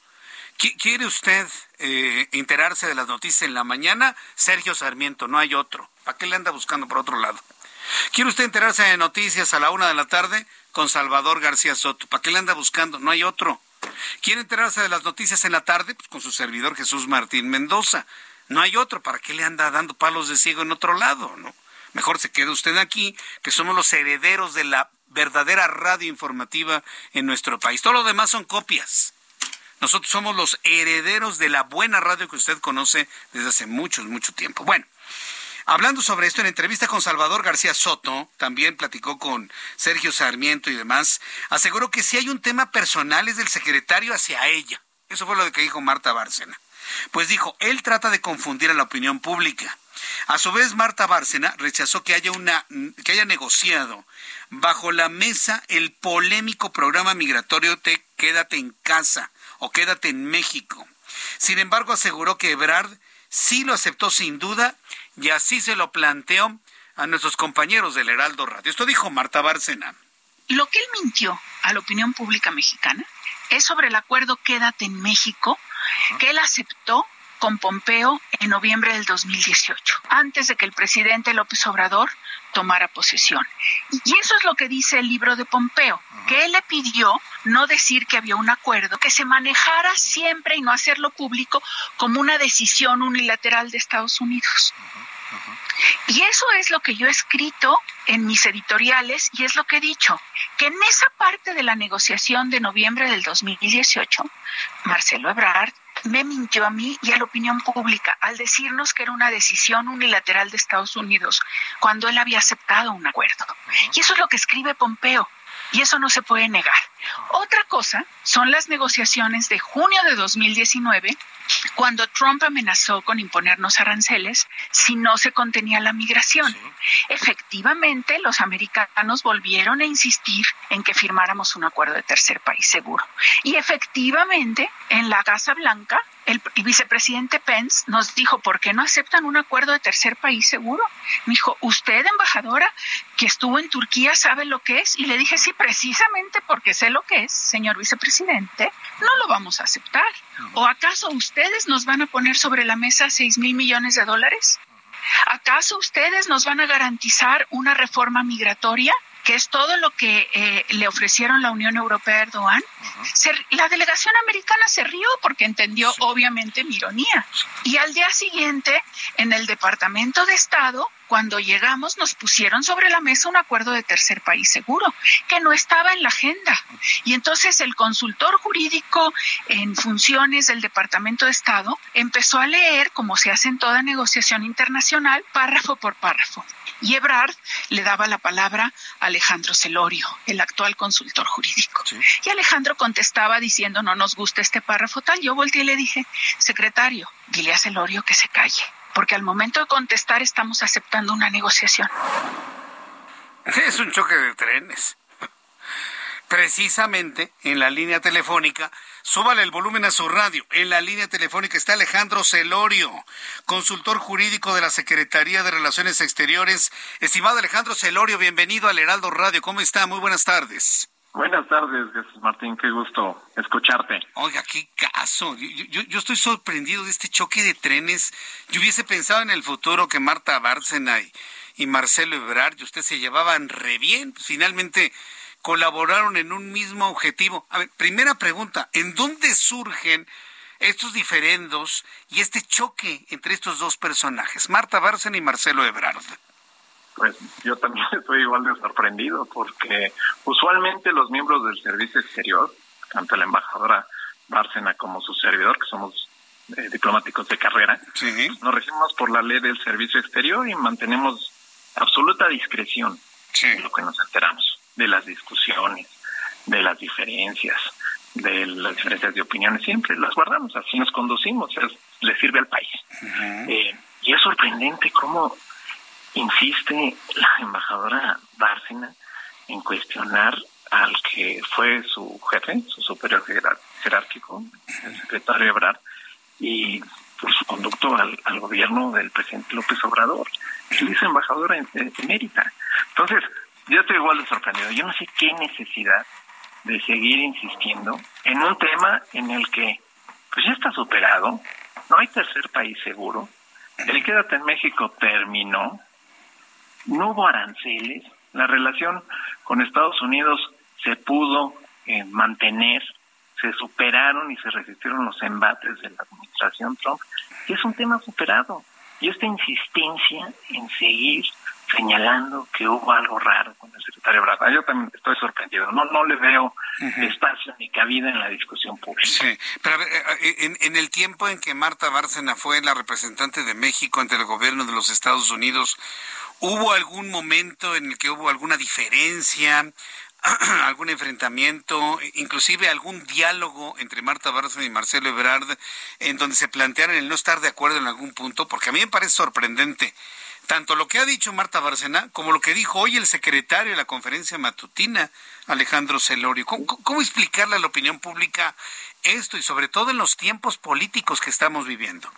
¿Quiere usted eh, enterarse de las noticias en la mañana? Sergio Sarmiento, no hay otro. ¿Para qué le anda buscando por otro lado? ¿Quiere usted enterarse de noticias a la una de la tarde? Con Salvador García Soto. ¿Para qué le anda buscando? No hay otro. ¿Quiere enterarse de las noticias en la tarde? Pues con su servidor Jesús Martín Mendoza. No hay otro. ¿Para qué le anda dando palos de ciego en otro lado? ¿no? Mejor se quede usted aquí, que somos los herederos de la verdadera radio informativa en nuestro país. Todo lo demás son copias. Nosotros somos los herederos de la buena radio que usted conoce desde hace mucho, mucho tiempo. Bueno, hablando sobre esto, en entrevista con Salvador García Soto, también platicó con Sergio Sarmiento y demás, aseguró que si hay un tema personal es del secretario hacia ella. Eso fue lo que dijo Marta Bárcena. Pues dijo, él trata de confundir a la opinión pública. A su vez, Marta Bárcena rechazó que haya, una, que haya negociado bajo la mesa el polémico programa migratorio de Quédate en casa o Quédate en México. Sin embargo, aseguró que Ebrard sí lo aceptó sin duda y así se lo planteó a nuestros compañeros del Heraldo Radio. Esto dijo Marta Bárcena. Lo que él mintió a la opinión pública mexicana es sobre el acuerdo Quédate en México, que él aceptó con Pompeo en noviembre del 2018, antes de que el presidente López Obrador tomara posesión. Y eso es lo que dice el libro de Pompeo, que él le pidió no decir que había un acuerdo, que se manejara siempre y no hacerlo público como una decisión unilateral de Estados Unidos. Y eso es lo que yo he escrito en mis editoriales y es lo que he dicho, que en esa parte de la negociación de noviembre del 2018, Marcelo Ebrard me mintió a mí y a la opinión pública al decirnos que era una decisión unilateral de Estados Unidos cuando él había aceptado un acuerdo. Y eso es lo que escribe Pompeo. Y eso no se puede negar. Otra cosa son las negociaciones de junio de 2019, cuando Trump amenazó con imponernos aranceles si no se contenía la migración. Efectivamente, los americanos volvieron a insistir en que firmáramos un acuerdo de tercer país seguro. Y efectivamente, en la Casa Blanca, el, vicepresidente Pence nos dijo, ¿por qué no aceptan un acuerdo de tercer país seguro? Me dijo, usted, embajadora, que estuvo en Turquía, sabe lo que es. Y le dije, sí, precisamente porque sé lo que es, señor vicepresidente, no lo vamos a aceptar. ¿O acaso ustedes nos van a poner sobre la mesa seis mil millones de dólares? ¿Acaso ustedes nos van a garantizar una reforma migratoria? Que es todo lo que eh, le ofrecieron la Unión Europea a Erdogan, la delegación americana se rió porque entendió obviamente mi ironía. Y al día siguiente, en el Departamento de Estado, cuando llegamos nos pusieron sobre la mesa un acuerdo de tercer país seguro, que no estaba en la agenda. Y entonces el consultor jurídico en funciones del Departamento de Estado empezó a leer, como se hace en toda negociación internacional, párrafo por párrafo. Y Ebrard le daba la palabra a Alejandro Celorio, el actual consultor jurídico. Y Alejandro contestaba diciendo, no nos gusta este párrafo tal. Yo volteé y le dije, secretario, dile a Celorio que se calle, porque al momento de contestar estamos aceptando una negociación. Es un choque de trenes. Precisamente en la línea telefónica Súbale el volumen a su radio. En la línea telefónica está Alejandro Celorio, consultor jurídico de la Secretaría de Relaciones Exteriores. Estimado Alejandro Celorio, bienvenido al Heraldo Radio. ¿Cómo está? Muy buenas tardes. Buenas tardes, Jesús Martín. Qué gusto escucharte. Oiga, qué caso. Yo, yo, estoy sorprendido de este choque de trenes. Yo hubiese pensado en el futuro que Marta Bárcena y, y Marcelo Ebrard y usted se llevaban re bien. Pues, finalmente colaboraron en un mismo objetivo. A ver, primera pregunta, ¿en dónde surgen estos diferendos y este choque entre estos dos personajes, Marta Bárcena y Marcelo Ebrard? Pues yo también estoy igual de sorprendido porque usualmente los miembros del servicio exterior, tanto la embajadora Bárcena como su servidor, que somos eh, diplomáticos de carrera, nos regimos por la ley del servicio exterior y mantenemos absoluta discreción en lo que nos enteramos de las discusiones, de las diferencias, de las diferencias de opiniones, siempre las guardamos, así nos conducimos, le sirve al país. Eh, y es sorprendente cómo insiste la embajadora Bárcena en cuestionar al que fue su jefe, su superior jerárquico, el secretario Ebrard, y por su conducto al, gobierno del presidente López Obrador. Él es embajadora emérita. Entonces, yo estoy igual de sorprendido. Yo no sé qué necesidad de seguir insistiendo en un tema en el que pues ya está superado, no hay tercer país seguro, el quédate en México terminó, no hubo aranceles, la relación con Estados Unidos se pudo eh, mantener, se superaron y se resistieron los embates de la administración Trump, y es un tema superado. Y esta insistencia en seguir señalando que hubo algo raro con el secretario Brada. Yo también estoy sorprendido. No, no le veo espacio ni cabida en la discusión pública. Sí, pero eh, en, en, el tiempo en que Marta Bárcena fue la representante de México ante el gobierno de los Estados Unidos, ¿hubo algún momento en el que hubo alguna diferencia? algún enfrentamiento, inclusive algún diálogo entre Marta Bárcena y Marcelo Ebrard, en donde se plantearan el no estar de acuerdo en algún punto, porque a mí me parece sorprendente tanto lo que ha dicho Marta Barcena como lo que dijo hoy el secretario de la conferencia matutina, Alejandro Celorio. ¿Cómo, explicarle a la opinión pública esto y sobre todo en los tiempos políticos que estamos viviendo?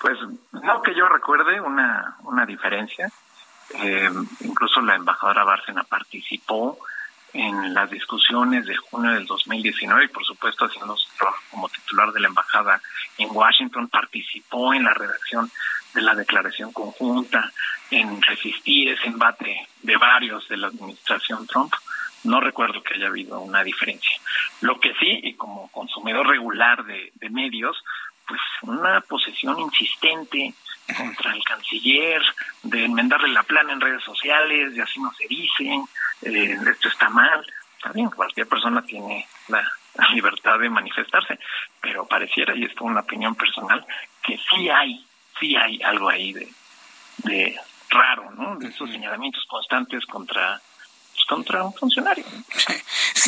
Pues no que yo recuerde una, una diferencia. Eh, incluso la embajadora Bárcena participó en las discusiones de junio del 2019 y por supuesto haciendo su trabajo como titular de la embajada en Washington participó en la redacción de la declaración conjunta, en resistir ese embate de varios de la administración Trump, no recuerdo que haya habido una diferencia. Lo que sí, y como consumidor regular de, medios, pues una posesión insistente contra el canciller, de enmendarle la plana en redes sociales, de así no se dicen, eh, esto está mal. Está bien, cualquier persona tiene la, libertad de manifestarse, pero pareciera, y esto es una opinión personal, que sí hay sí hay algo ahí de, de raro, ¿no? De esos señalamientos constantes contra pues, contra un funcionario.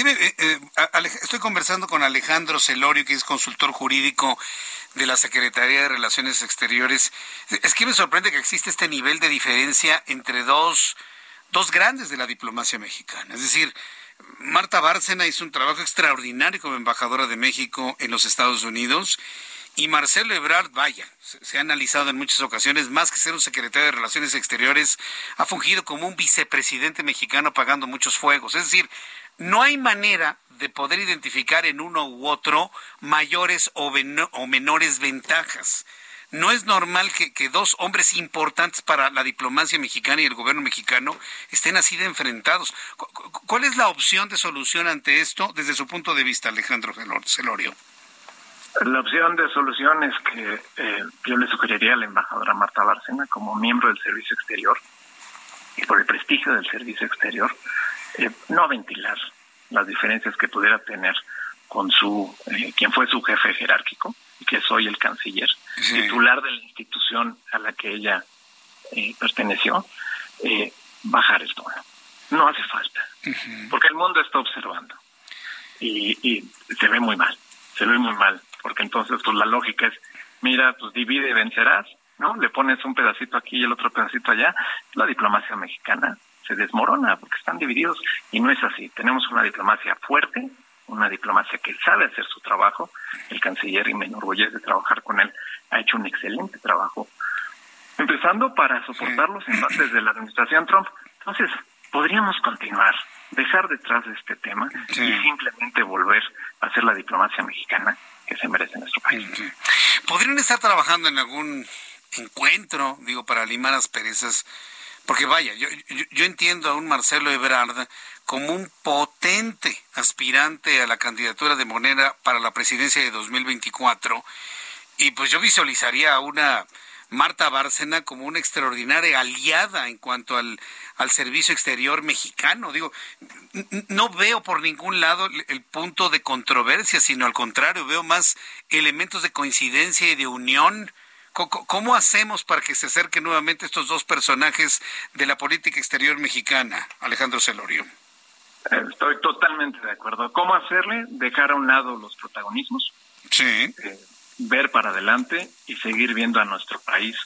Eh, eh, estoy conversando con Alejandro Celorio, que es consultor jurídico de la Secretaría de Relaciones Exteriores. Es que me sorprende que existe este nivel de diferencia entre dos, dos grandes de la diplomacia mexicana. Es decir, Marta Bárcena hizo un trabajo extraordinario como embajadora de México en los Estados Unidos Y Marcelo Ebrard, vaya, se, ha analizado en muchas ocasiones, más que ser un secretario de Relaciones Exteriores, ha fungido como un vicepresidente mexicano apagando muchos fuegos. Es decir, no hay manera de poder identificar en uno u otro mayores o, menores ventajas. No es normal que, dos hombres importantes para la diplomacia mexicana y el gobierno mexicano estén así de enfrentados. ¿Cuál es la opción de solución ante esto desde su punto de vista, Alejandro Celorio? La opción de solución es que eh, yo le sugeriría a la embajadora Marta Bárcena, como miembro del Servicio Exterior, y por el prestigio del Servicio Exterior, eh, no ventilar las diferencias que pudiera tener con su, eh, quien fue su jefe jerárquico, que soy el canciller, titular de la institución a la que ella perteneció, bajar el tono. No hace falta, porque el mundo está observando y, y se ve muy mal, se ve muy mal porque entonces pues la lógica es, mira, pues divide y vencerás, ¿no? Le pones un pedacito aquí y el otro pedacito allá, la diplomacia mexicana se desmorona porque están divididos y no es así. Tenemos una diplomacia fuerte, una diplomacia que sabe hacer su trabajo. El canciller, y me enorgullece trabajar con él, ha hecho un excelente trabajo. Empezando para soportar los embates de la administración Trump. Entonces, podríamos continuar, dejar detrás de este tema y simplemente volver a hacer la diplomacia mexicana que se merece nuestro país. ¿Podrían estar trabajando en algún encuentro, digo, para limar las perezas? Porque vaya, yo, yo, entiendo a un Marcelo Ebrard como un potente aspirante a la candidatura de Monera para la presidencia de 2024 y pues yo visualizaría a una Marta Bárcena como una extraordinaria aliada en cuanto al, al servicio exterior mexicano. Digo, no veo por ningún lado el punto de controversia, sino al contrario, veo más elementos de coincidencia y de unión. ¿Cómo hacemos para que se acerquen nuevamente estos dos personajes de la política exterior mexicana, Alejandro Celorio? Estoy totalmente de acuerdo. ¿Cómo hacerle? Dejar a un lado los protagonismos. Sí. Eh, ver para adelante y seguir viendo a nuestro país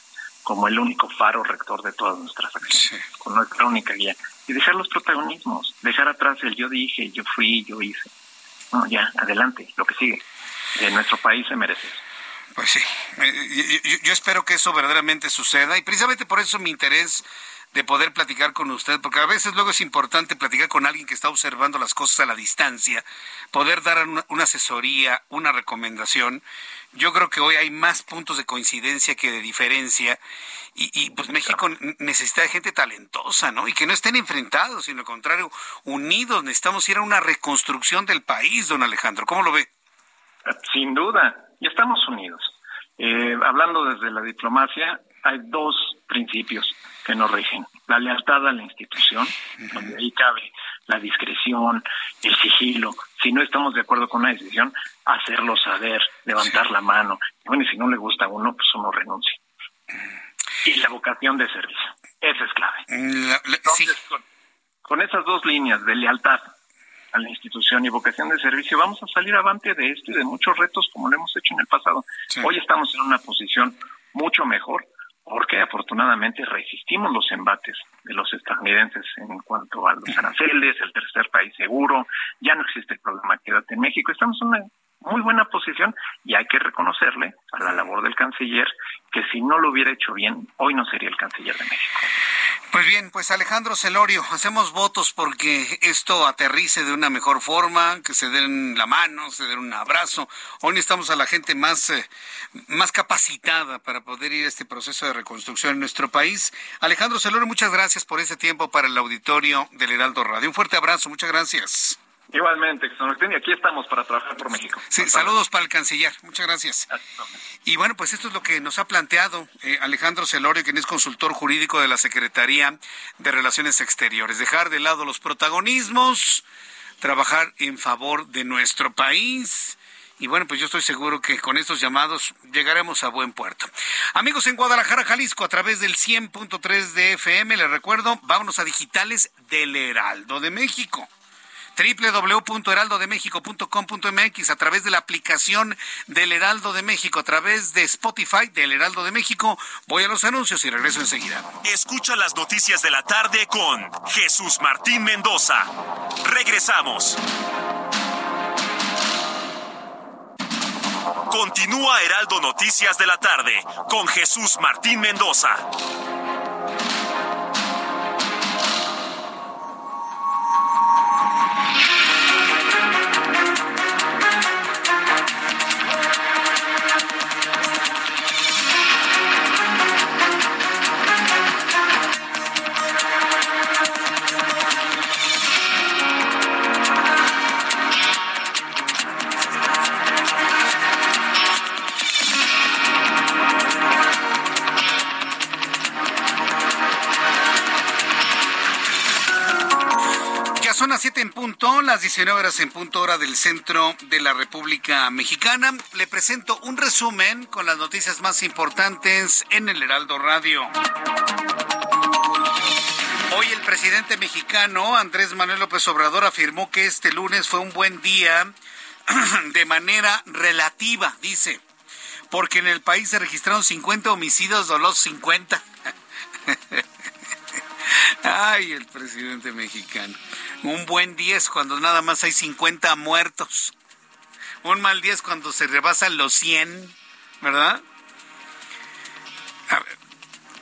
como el único faro rector de todas nuestras acciones, con nuestra única guía. Y dejar los protagonismos, dejar atrás el yo dije, yo fui, yo hice. No, ya, adelante, lo que sigue. De nuestro país se merece. Pues sí, yo, yo espero que eso verdaderamente suceda y precisamente por eso mi interés de poder platicar con usted, porque a veces luego es importante platicar con alguien que está observando las cosas a la distancia, poder dar una, asesoría, una recomendación. Yo creo que hoy hay más puntos de coincidencia que de diferencia y, y pues México necesita de gente talentosa, ¿no? Y que no estén enfrentados, sino al contrario, unidos. Necesitamos ir a una reconstrucción del país, don Alejandro. ¿Cómo lo ve? Sin duda, y estamos unidos. Eh, hablando desde la diplomacia, hay dos principios que nos rigen. La lealtad a la institución, donde ahí cabe la discreción, el sigilo. Si no estamos de acuerdo con una decisión, hacerlo saber, levantar la mano. bueno, y si no le gusta a uno, pues uno renuncia. Y la vocación de servicio. Esa es clave. Entonces, con, con esas dos líneas de lealtad a la institución y vocación de servicio, vamos a salir avante de esto y de muchos retos como lo hemos hecho en el pasado. Hoy estamos en una posición mucho mejor porque afortunadamente resistimos los embates de los estadounidenses en cuanto a los aranceles, el tercer país seguro, ya no existe el problema quédate en México, estamos en una muy buena posición y hay que reconocerle a la labor del canciller que si no lo hubiera hecho bien, hoy no sería el canciller de México. Pues bien, pues Alejandro Celorio, hacemos votos porque esto aterrice de una mejor forma, que se den la mano, se den un abrazo. Hoy necesitamos a la gente más, eh, más capacitada para poder ir a este proceso de reconstrucción en nuestro país. Alejandro Celorio, muchas gracias por ese tiempo para el auditorio del Heraldo Radio. Un fuerte abrazo, muchas gracias. Igualmente, y aquí estamos para trabajar por México. Sí, saludos para el canciller. Muchas gracias. Y bueno, pues esto es lo que nos ha planteado eh, Alejandro Celorio, quien es consultor jurídico de la Secretaría de Relaciones Exteriores. Dejar de lado los protagonismos, trabajar en favor de nuestro país. Y bueno, pues yo estoy seguro que con estos llamados llegaremos a buen puerto. Amigos en Guadalajara, Jalisco, a través del 100.3 de FM, les recuerdo, vámonos a digitales del Heraldo de México www.heraldodemexico.com.mx a través de la aplicación del Heraldo de México, a través de Spotify del Heraldo de México. Voy a los anuncios y regreso enseguida. Escucha las noticias de la tarde con Jesús Martín Mendoza. Regresamos. Continúa Heraldo Noticias de la tarde con Jesús Martín Mendoza. En punto, las 19 horas en punto hora del centro de la República Mexicana. Le presento un resumen con las noticias más importantes en el Heraldo Radio. Hoy el presidente mexicano Andrés Manuel López Obrador afirmó que este lunes fue un buen día de manera relativa, dice, porque en el país se registraron 50 homicidios los 50. Ay, el presidente mexicano. Un buen 10 cuando nada más hay 50 muertos. Un mal 10 cuando se rebasan los 100, ¿verdad?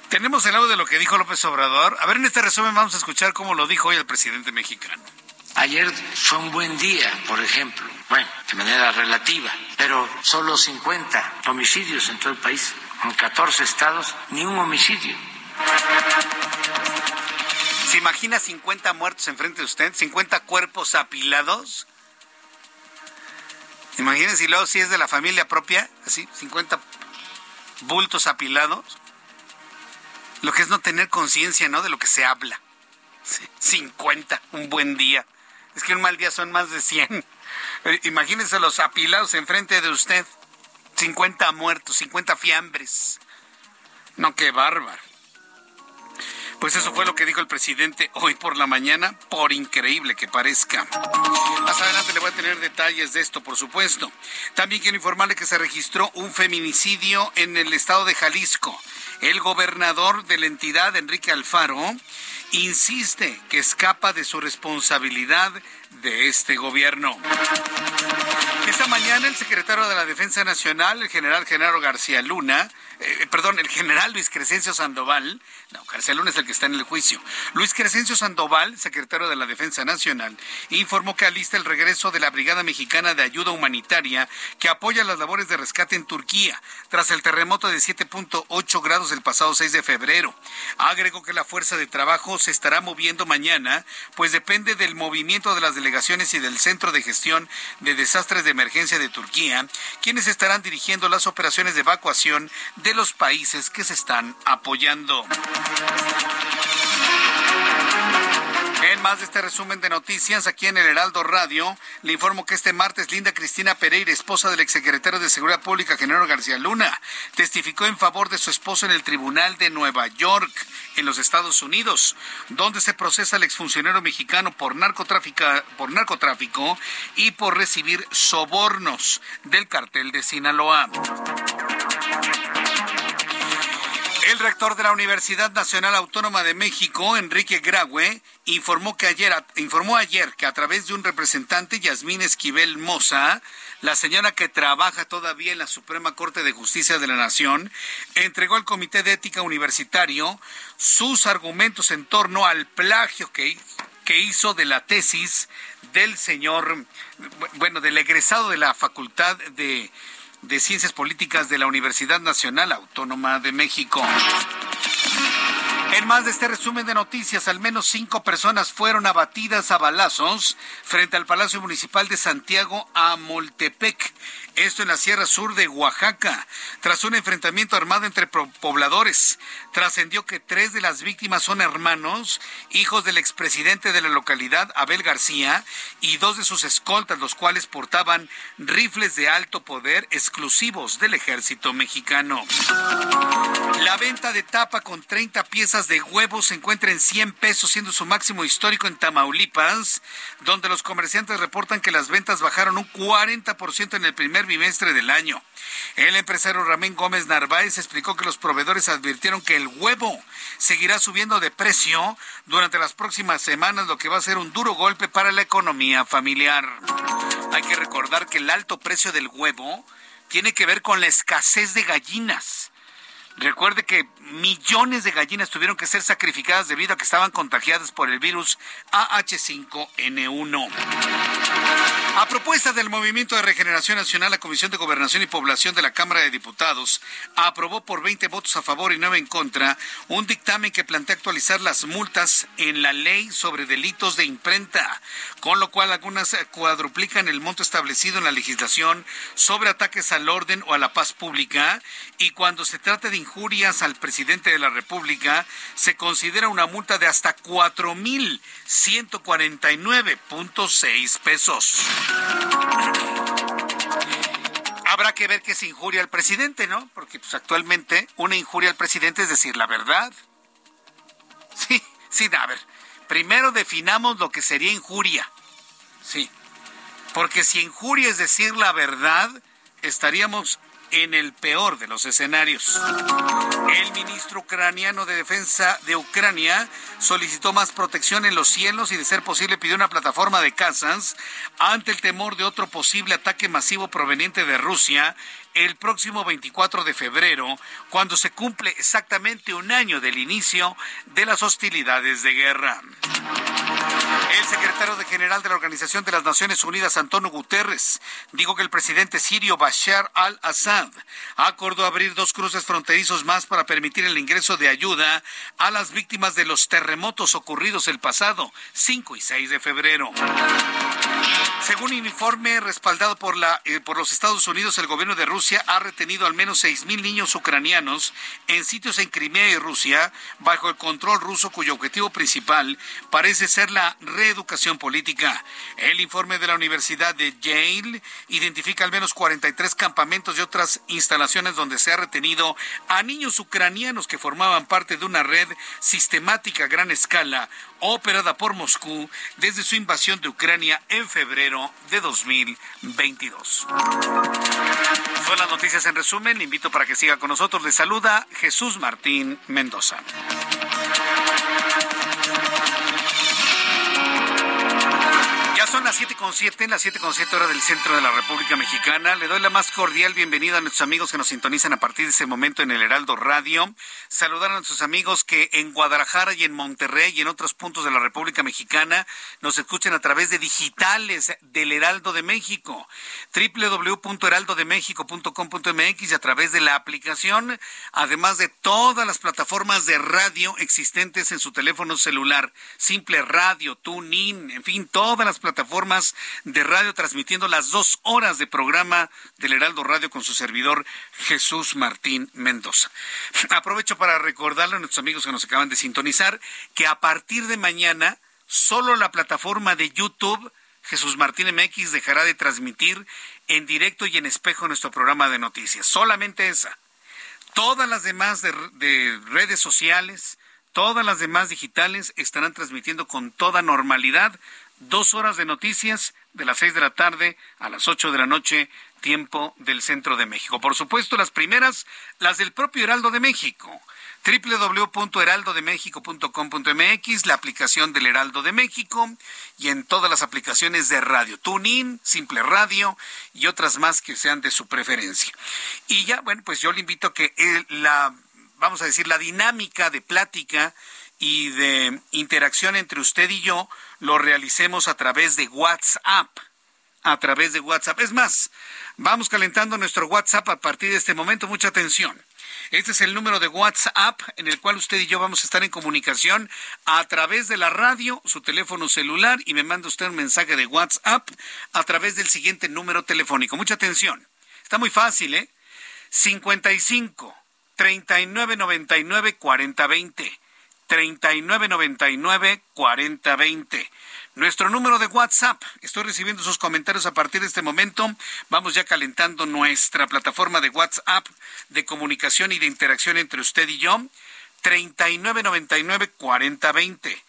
tenemos el audio de lo que dijo López Obrador. A ver, en este resumen vamos a escuchar cómo lo dijo hoy el presidente mexicano. Ayer fue un buen día, por ejemplo, bueno, de manera relativa, pero solo 50 homicidios en todo el país, en 14 estados, ni un homicidio. ¿Se imagina 50 muertos enfrente de usted? ¿50 cuerpos apilados? Imagínense, y luego si es de la familia propia, así, 50 bultos apilados. Lo que es no tener conciencia, ¿no? De lo que se habla. 50, un buen día. Es que un mal día son más de 100. Eh, imagínense los apilados enfrente de usted. 50 muertos, 50 fiambres. No, qué bárbaro. Pues eso fue lo que dijo el presidente hoy por la mañana, por increíble que parezca. Más adelante le voy a tener detalles de esto, por supuesto. También quiero informarle que se registró un feminicidio en el estado de Jalisco. El gobernador de la entidad, Enrique Alfaro, insiste que escapa de su responsabilidad de este gobierno. Esta mañana el secretario de la Defensa Nacional, el general Genaro García Luna, eh, perdón, el general Luis Crescencio Sandoval, no, García Luna es el que está en el juicio. Luis Crescencio Sandoval, secretario de la Defensa Nacional, informó que alista el regreso de la Brigada Mexicana de Ayuda Humanitaria que apoya las labores de rescate en Turquía tras el terremoto de 7.8 grados el pasado 6 de febrero. Agregó que la fuerza de trabajo se estará moviendo mañana, pues depende del movimiento de las delegaciones y del Centro de Gestión de Desastres de Emergencia de Turquía, quienes estarán dirigiendo las operaciones de evacuación de los países que se están apoyando. Más de este resumen de noticias, aquí en el Heraldo Radio, le informo que este martes Linda Cristina Pereira, esposa del exsecretario de Seguridad Pública, General García Luna, testificó en favor de su esposo en el Tribunal de Nueva York, en los Estados Unidos, donde se procesa al exfuncionario mexicano por, por narcotráfico y por recibir sobornos del cartel de Sinaloa. El rector de la Universidad Nacional Autónoma de México, Enrique Graue, informó, que ayer, informó ayer que a través de un representante, Yasmín Esquivel Moza, la señora que trabaja todavía en la Suprema Corte de Justicia de la Nación, entregó al Comité de Ética Universitario sus argumentos en torno al plagio que, que hizo de la tesis del señor, bueno, del egresado de la Facultad de de Ciencias Políticas de la Universidad Nacional Autónoma de México. En más de este resumen de noticias, al menos cinco personas fueron abatidas a balazos frente al Palacio Municipal de Santiago a Moltepec esto en la Sierra Sur de Oaxaca, tras un enfrentamiento armado entre pobladores. Trascendió que tres de las víctimas son hermanos, hijos del expresidente de la localidad, Abel García, y dos de sus escoltas, los cuales portaban rifles de alto poder exclusivos del ejército mexicano. La venta de tapa con 30 piezas de huevos se encuentra en 100 pesos, siendo su máximo histórico en Tamaulipas, donde los comerciantes reportan que las ventas bajaron un 40% en el primer bimestre del año. El empresario Ramén Gómez Narváez explicó que los proveedores advirtieron que el huevo seguirá subiendo de precio durante las próximas semanas, lo que va a ser un duro golpe para la economía familiar. Hay que recordar que el alto precio del huevo tiene que ver con la escasez de gallinas. Recuerde que millones de gallinas tuvieron que ser sacrificadas debido a que estaban contagiadas por el virus AH5N1. A propuesta del Movimiento de Regeneración Nacional, la Comisión de Gobernación y Población de la Cámara de Diputados aprobó por 20 votos a favor y 9 en contra un dictamen que plantea actualizar las multas en la ley sobre delitos de imprenta, con lo cual algunas cuadruplican el monto establecido en la legislación sobre ataques al orden o a la paz pública y cuando se trata de injurias al presidente de la República, se considera una multa de hasta 4.149.6 pesos. Habrá que ver qué se injuria al presidente, ¿no? Porque pues, actualmente una injuria al presidente es decir la verdad. Sí, sí, a ver. Primero definamos lo que sería injuria. Sí. Porque si injuria es decir la verdad, estaríamos en el peor de los escenarios. El ministro ucraniano de Defensa de Ucrania solicitó más protección en los cielos y, de ser posible, pidió una plataforma de casas ante el temor de otro posible ataque masivo proveniente de Rusia el próximo 24 de febrero, cuando se cumple exactamente un año del inicio de las hostilidades de guerra. El secretario general de la Organización de las Naciones Unidas, Antonio Guterres, dijo que el presidente sirio Bashar al-Assad acordó abrir dos cruces fronterizos más para permitir el ingreso de ayuda a las víctimas de los terremotos ocurridos el pasado 5 y 6 de febrero. Según un informe respaldado por, la, eh, por los Estados Unidos, el gobierno de Rusia ha retenido al menos 6.000 niños ucranianos en sitios en Crimea y Rusia bajo el control ruso cuyo objetivo principal parece ser la reeducación política. El informe de la Universidad de Yale identifica al menos 43 campamentos y otras instalaciones donde se ha retenido a niños ucranianos que formaban parte de una red sistemática a gran escala operada por Moscú desde su invasión de Ucrania en febrero de 2022. Son las noticias en resumen. Le invito para que siga con nosotros. Le saluda Jesús Martín Mendoza. Las siete con siete, las siete con siete horas del centro de la República Mexicana. Le doy la más cordial bienvenida a nuestros amigos que nos sintonizan a partir de este momento en el Heraldo Radio. Saludar a nuestros amigos que en Guadalajara y en Monterrey y en otros puntos de la República Mexicana nos escuchan a través de digitales del Heraldo de México, www.heraldodemexico.com.mx y a través de la aplicación, además de todas las plataformas de radio existentes en su teléfono celular, Simple Radio, TuneIn, en fin, todas las plataformas plataformas de radio transmitiendo las dos horas de programa del Heraldo Radio con su servidor Jesús Martín Mendoza. Aprovecho para recordarle a nuestros amigos que nos acaban de sintonizar que a partir de mañana solo la plataforma de YouTube Jesús Martín MX dejará de transmitir en directo y en espejo nuestro programa de noticias. Solamente esa. Todas las demás de, de redes sociales, todas las demás digitales estarán transmitiendo con toda normalidad dos horas de noticias de las seis de la tarde a las ocho de la noche, tiempo del centro de México. Por supuesto, las primeras, las del propio Heraldo de México www.heraldodemexico.com.mx, la aplicación del Heraldo de México y en todas las aplicaciones de radio, TuneIn, Simple Radio y otras más que sean de su preferencia. Y ya, bueno, pues yo le invito a que la, vamos a decir, la dinámica de plática y de interacción entre usted y yo lo realicemos a través de WhatsApp. A través de WhatsApp. Es más, vamos calentando nuestro WhatsApp a partir de este momento. Mucha atención. Este es el número de WhatsApp en el cual usted y yo vamos a estar en comunicación a través de la radio, su teléfono celular y me manda usted un mensaje de WhatsApp a través del siguiente número telefónico. Mucha atención. Está muy fácil, ¿eh? 55 3999 4020. 3999 4020. Nuestro número de WhatsApp. Estoy recibiendo sus comentarios a partir de este momento. Vamos ya calentando nuestra plataforma de WhatsApp de comunicación y de interacción entre usted y yo. 3999 4020.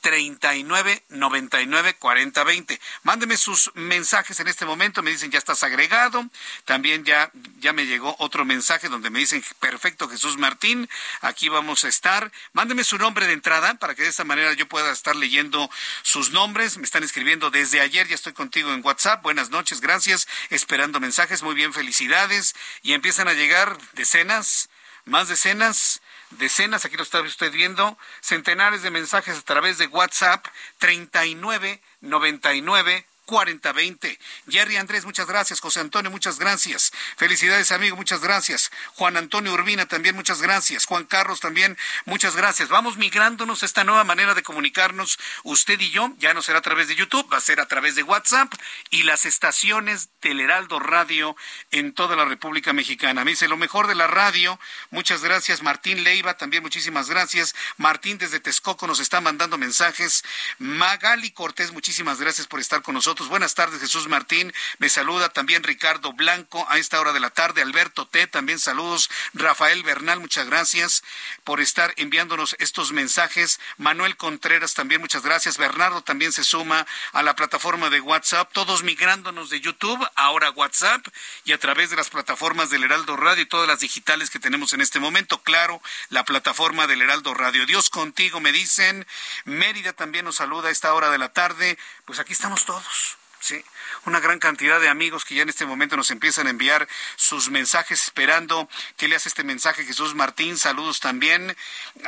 39 99 40 20. Mándeme sus mensajes en este momento, me dicen ya estás agregado. También ya, ya me llegó otro mensaje donde me dicen perfecto Jesús Martín, aquí vamos a estar. Mándeme su nombre de entrada para que de esta manera yo pueda estar leyendo sus nombres. Me están escribiendo desde ayer, ya estoy contigo en WhatsApp. Buenas noches, gracias. Esperando mensajes, muy bien, felicidades. Y empiezan a llegar decenas, más decenas decenas, aquí lo está usted viendo, centenares de mensajes a través de WhatsApp, 39 99 4020. Jerry Andrés, muchas gracias. José Antonio, muchas gracias. Felicidades, amigo, muchas gracias. Juan Antonio Urbina, también muchas gracias. Juan Carlos, también muchas gracias. Vamos migrándonos a esta nueva manera de comunicarnos, usted y yo. Ya no será a través de YouTube, va a ser a través de WhatsApp y las estaciones del Heraldo Radio en toda la República Mexicana. Me dice lo mejor de la radio. Muchas gracias. Martín Leiva, también muchísimas gracias. Martín desde Texcoco nos está mandando mensajes. Magali Cortés, muchísimas gracias por estar con nosotros. Buenas tardes, Jesús Martín. Me saluda también Ricardo Blanco a esta hora de la tarde. Alberto T. También saludos. Rafael Bernal, muchas gracias por estar enviándonos estos mensajes. Manuel Contreras, también muchas gracias. Bernardo también se suma a la plataforma de WhatsApp. Todos migrándonos de YouTube, ahora WhatsApp y a través de las plataformas del Heraldo Radio y todas las digitales que tenemos en este momento. Claro, la plataforma del Heraldo Radio. Dios contigo, me dicen. Mérida también nos saluda a esta hora de la tarde. Pues aquí estamos todos. Sí, una gran cantidad de amigos que ya en este momento nos empiezan a enviar sus mensajes esperando que leas este mensaje. Jesús Martín, saludos también.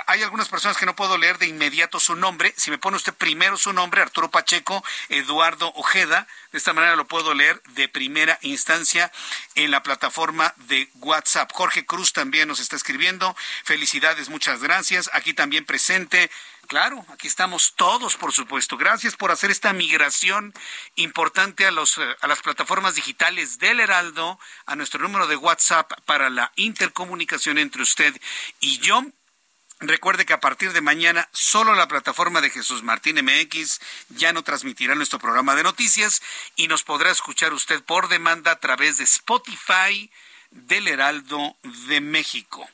Hay algunas personas que no puedo leer de inmediato su nombre. Si me pone usted primero su nombre, Arturo Pacheco, Eduardo Ojeda, de esta manera lo puedo leer de primera instancia en la plataforma de WhatsApp. Jorge Cruz también nos está escribiendo. Felicidades, muchas gracias. Aquí también presente Claro, aquí estamos todos, por supuesto. Gracias por hacer esta migración importante a, los, eh, a las plataformas digitales del Heraldo, a nuestro número de WhatsApp para la intercomunicación entre usted y yo. Recuerde que a partir de mañana solo la plataforma de Jesús Martín MX ya no transmitirá nuestro programa de noticias y nos podrá escuchar usted por demanda a través de Spotify del Heraldo de México.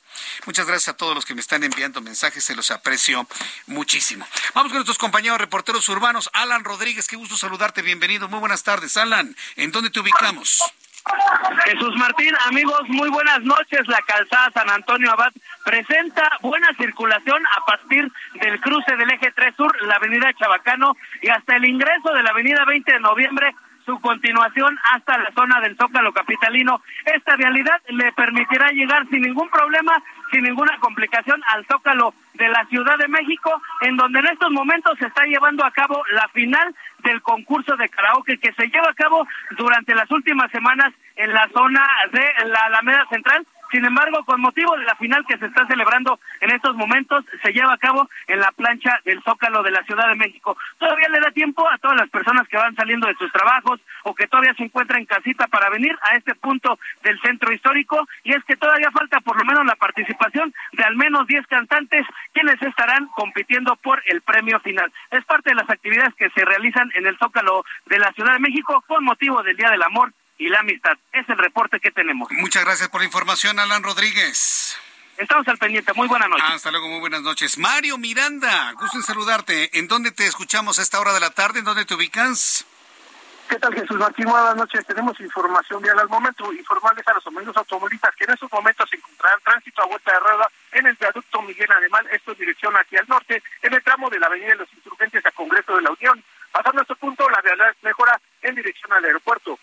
Muchas gracias a todos los que me están enviando mensajes, se los aprecio muchísimo. Vamos con nuestros compañeros reporteros urbanos. Alan Rodríguez, qué gusto saludarte, bienvenido. Muy buenas tardes, Alan. ¿En dónde te ubicamos? Jesús Martín, amigos, muy buenas noches. La calzada San Antonio Abad presenta buena circulación a partir del cruce del eje 3 Sur, la avenida Chabacano y hasta el ingreso de la avenida 20 de noviembre su continuación hasta la zona del Zócalo Capitalino. Esta vialidad le permitirá llegar sin ningún problema, sin ninguna complicación al Zócalo de la Ciudad de México, en donde en estos momentos se está llevando a cabo la final del concurso de karaoke que se lleva a cabo durante las últimas semanas en la zona de la Alameda Central sin embargo, con motivo de la final que se está celebrando en estos momentos, se lleva a cabo en la plancha del Zócalo de la Ciudad de México. Todavía le da tiempo a todas las personas que van saliendo de sus trabajos o que todavía se encuentran en casita para venir a este punto del centro histórico y es que todavía falta por lo menos la participación de al menos 10 cantantes quienes estarán compitiendo por el premio final. Es parte de las actividades que se realizan en el Zócalo de la Ciudad de México con motivo del Día del Amor y la amistad. Es el reporte que tenemos. Muchas gracias por la información, Alan Rodríguez. Estamos al pendiente. Muy buenas noches. Hasta luego, muy buenas noches. Mario Miranda, gusto en saludarte. ¿En dónde te escuchamos a esta hora de la tarde? ¿En dónde te ubicas? ¿Qué tal, Jesús Martín? Buenas noches. Tenemos información vial al momento. Informarles a los amigos automovilistas que en estos momentos se encontrarán tránsito a vuelta de rueda en el viaducto Miguel Alemán, esto en dirección hacia el norte, en el tramo de la Avenida de los Insurgentes a Congreso de la Unión. Pasando a este punto, la vialidad mejora en dirección al aeropuerto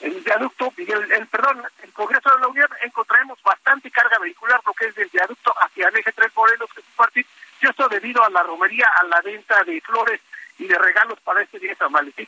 el viaducto, el, perdón, el Congreso de la Unión encontraremos bastante carga vehicular, lo que es del viaducto hacia el eje 3 Morelos, que es y esto debido a la romería, a la venta de flores y de regalos para este día de San Valentín,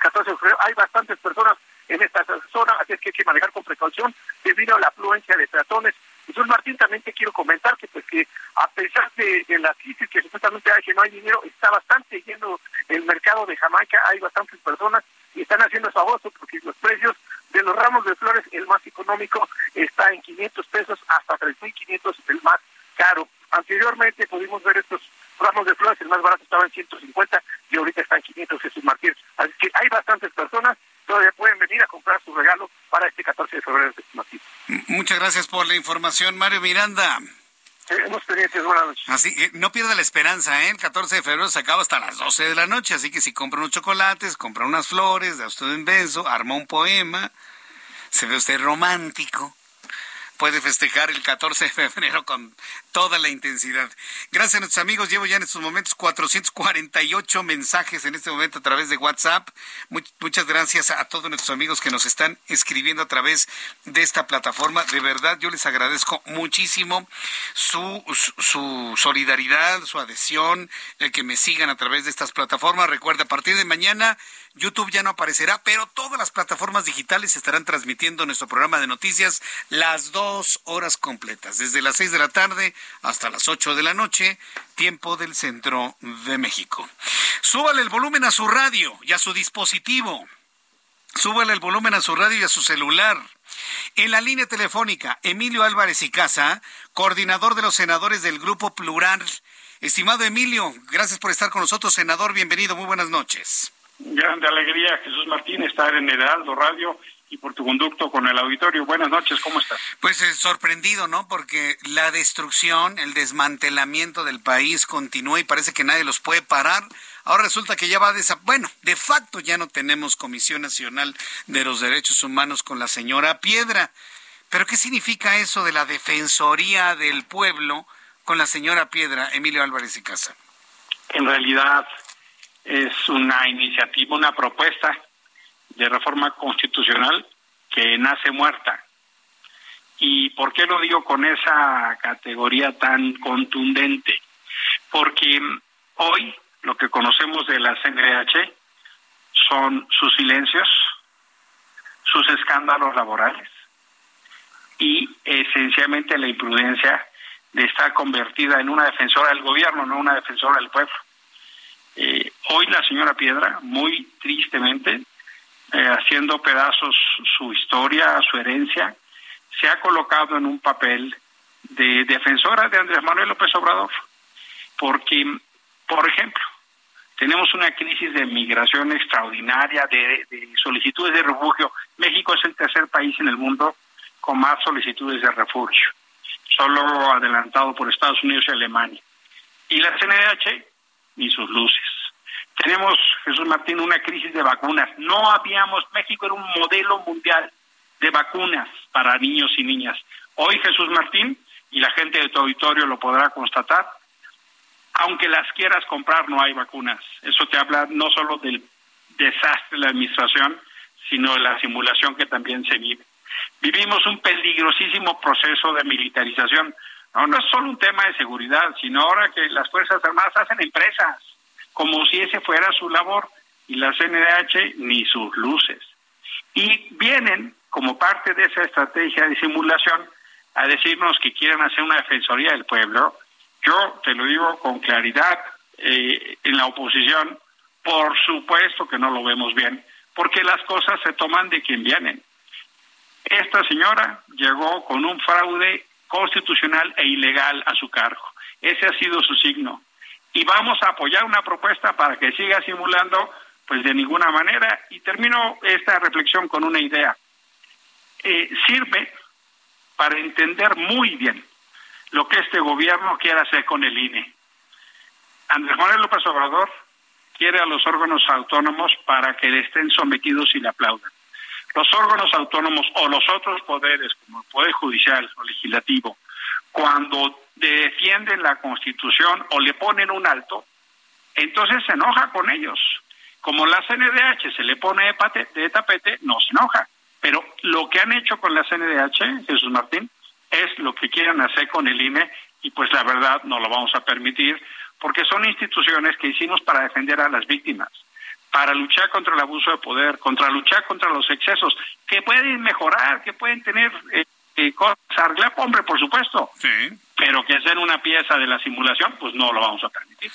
Hay bastantes personas en esta zona, así es que hay que manejar con precaución debido a la afluencia de peatones. Jesús Martín, también te quiero comentar que pues que a pesar de, la crisis que supuestamente hay, que no hay dinero, está bastante lleno el mercado de Jamaica, hay bastantes personas y están haciendo su agosto porque los precios de los ramos de flores, el más económico está en 500 pesos hasta 3.500 el más caro. Anteriormente pudimos ver estos ramos de flores, el más barato estaba en 150 y ahorita está en 500 Jesús Martín. Así que hay bastantes personas todavía pueden venir a comprar su regalo para este 14 de febrero de Martín. Muchas gracias por la información, Mario Miranda. Tenemos pendientes, buenas noches. Así, no pierda la esperanza, ¿eh? El 14 de febrero se acaba hasta las 12 de la noche, así que si compra unos chocolates, compra unas flores, da usted un beso, arma un poema, se ve usted romántico puede festejar el 14 de febrero con toda la intensidad. Gracias a nuestros amigos. Llevo ya en estos momentos 448 mensajes en este momento a través de WhatsApp. Muchas gracias a todos nuestros amigos que nos están escribiendo a través de esta plataforma. De verdad, yo les agradezco muchísimo su, su, solidaridad, su adhesión, el que me sigan a través de estas plataformas. Recuerda, a partir de mañana YouTube ya no aparecerá, pero todas las plataformas digitales estarán transmitiendo nuestro programa de noticias las dos horas completas, desde las seis de la tarde hasta las ocho de la noche, tiempo del centro de México. Súbale el volumen a su radio y a su dispositivo. Súbale el volumen a su radio y a su celular. En la línea telefónica, Emilio Álvarez y Casa, coordinador de los senadores del Grupo Plural. Estimado Emilio, gracias por estar con nosotros, senador. Bienvenido, muy buenas noches. Grande alegría, Jesús Martín, estar en Heraldo Radio y por tu conducto con el auditorio. Buenas noches, ¿cómo estás? Pues eh, sorprendido, ¿no? Porque la destrucción, el desmantelamiento del país continúa y parece que nadie los puede parar. Ahora resulta que ya va a Bueno, de facto ya no tenemos Comisión Nacional de los Derechos Humanos con la señora Piedra. Pero ¿qué significa eso de la Defensoría del Pueblo con la señora Piedra, Emilio Álvarez y Casa? En realidad, es una iniciativa, una propuesta de reforma constitucional que nace muerta. ¿Y por qué lo digo con esa categoría tan contundente? Porque hoy lo que conocemos de la CNDH son sus silencios, sus escándalos laborales y esencialmente la imprudencia de estar convertida en una defensora del gobierno, no una defensora del pueblo. Eh, hoy la señora Piedra, muy tristemente, haciendo pedazos su historia, su herencia, se ha colocado en un papel de defensora de Andrés Manuel López Obrador, porque, por ejemplo, tenemos una crisis de migración extraordinaria, de, de, solicitudes de refugio. México es el tercer país en el mundo con más solicitudes de refugio, solo adelantado por Estados Unidos y Alemania. Y la CNDH ni sus luces. Tenemos, Jesús Martín, una crisis de vacunas. No habíamos, México era un modelo mundial de vacunas para niños y niñas. Hoy, Jesús Martín, y la gente de tu auditorio lo podrá constatar, aunque las quieras comprar, no hay vacunas. Eso te habla no solo del desastre de la administración, sino de la simulación que también se vive. Vivimos un peligrosísimo proceso de militarización. No, no es solo un tema de seguridad, sino ahora que las Fuerzas Armadas hacen empresas, como si ese fuera su labor, y la CNDH ni sus luces. Y vienen, como parte de esa estrategia de simulación, a decirnos que quieren hacer una defensoría del pueblo. Yo te lo digo con claridad, eh, en la oposición, por supuesto que no lo vemos bien, porque las cosas se toman de quien vienen. Esta señora llegó con un fraude constitucional e ilegal a su cargo. Ese ha sido su signo. Y vamos a apoyar una propuesta para que siga simulando, pues de ninguna manera. Y termino esta reflexión con una idea. Eh, sirve para entender muy bien lo que este gobierno quiere hacer con el INE. Andrés Manuel López Obrador quiere a los órganos autónomos para que le estén sometidos y le aplaudan. Los órganos autónomos o los otros poderes, como el Poder Judicial o Legislativo, cuando defienden la Constitución o le ponen un alto, entonces se enoja con ellos. Como la CNDH se le pone de tapete, no se enoja. Pero lo que han hecho con la CNDH, Jesús Martín, es lo que quieren hacer con el INE y pues la verdad no lo vamos a permitir porque son instituciones que hicimos para defender a las víctimas para luchar contra el abuso de poder, contra luchar contra los excesos, que pueden mejorar, que pueden tener eh, eh, cosas arreglar, hombre, por supuesto, pero que sean una pieza de la simulación, pues no lo vamos a permitir.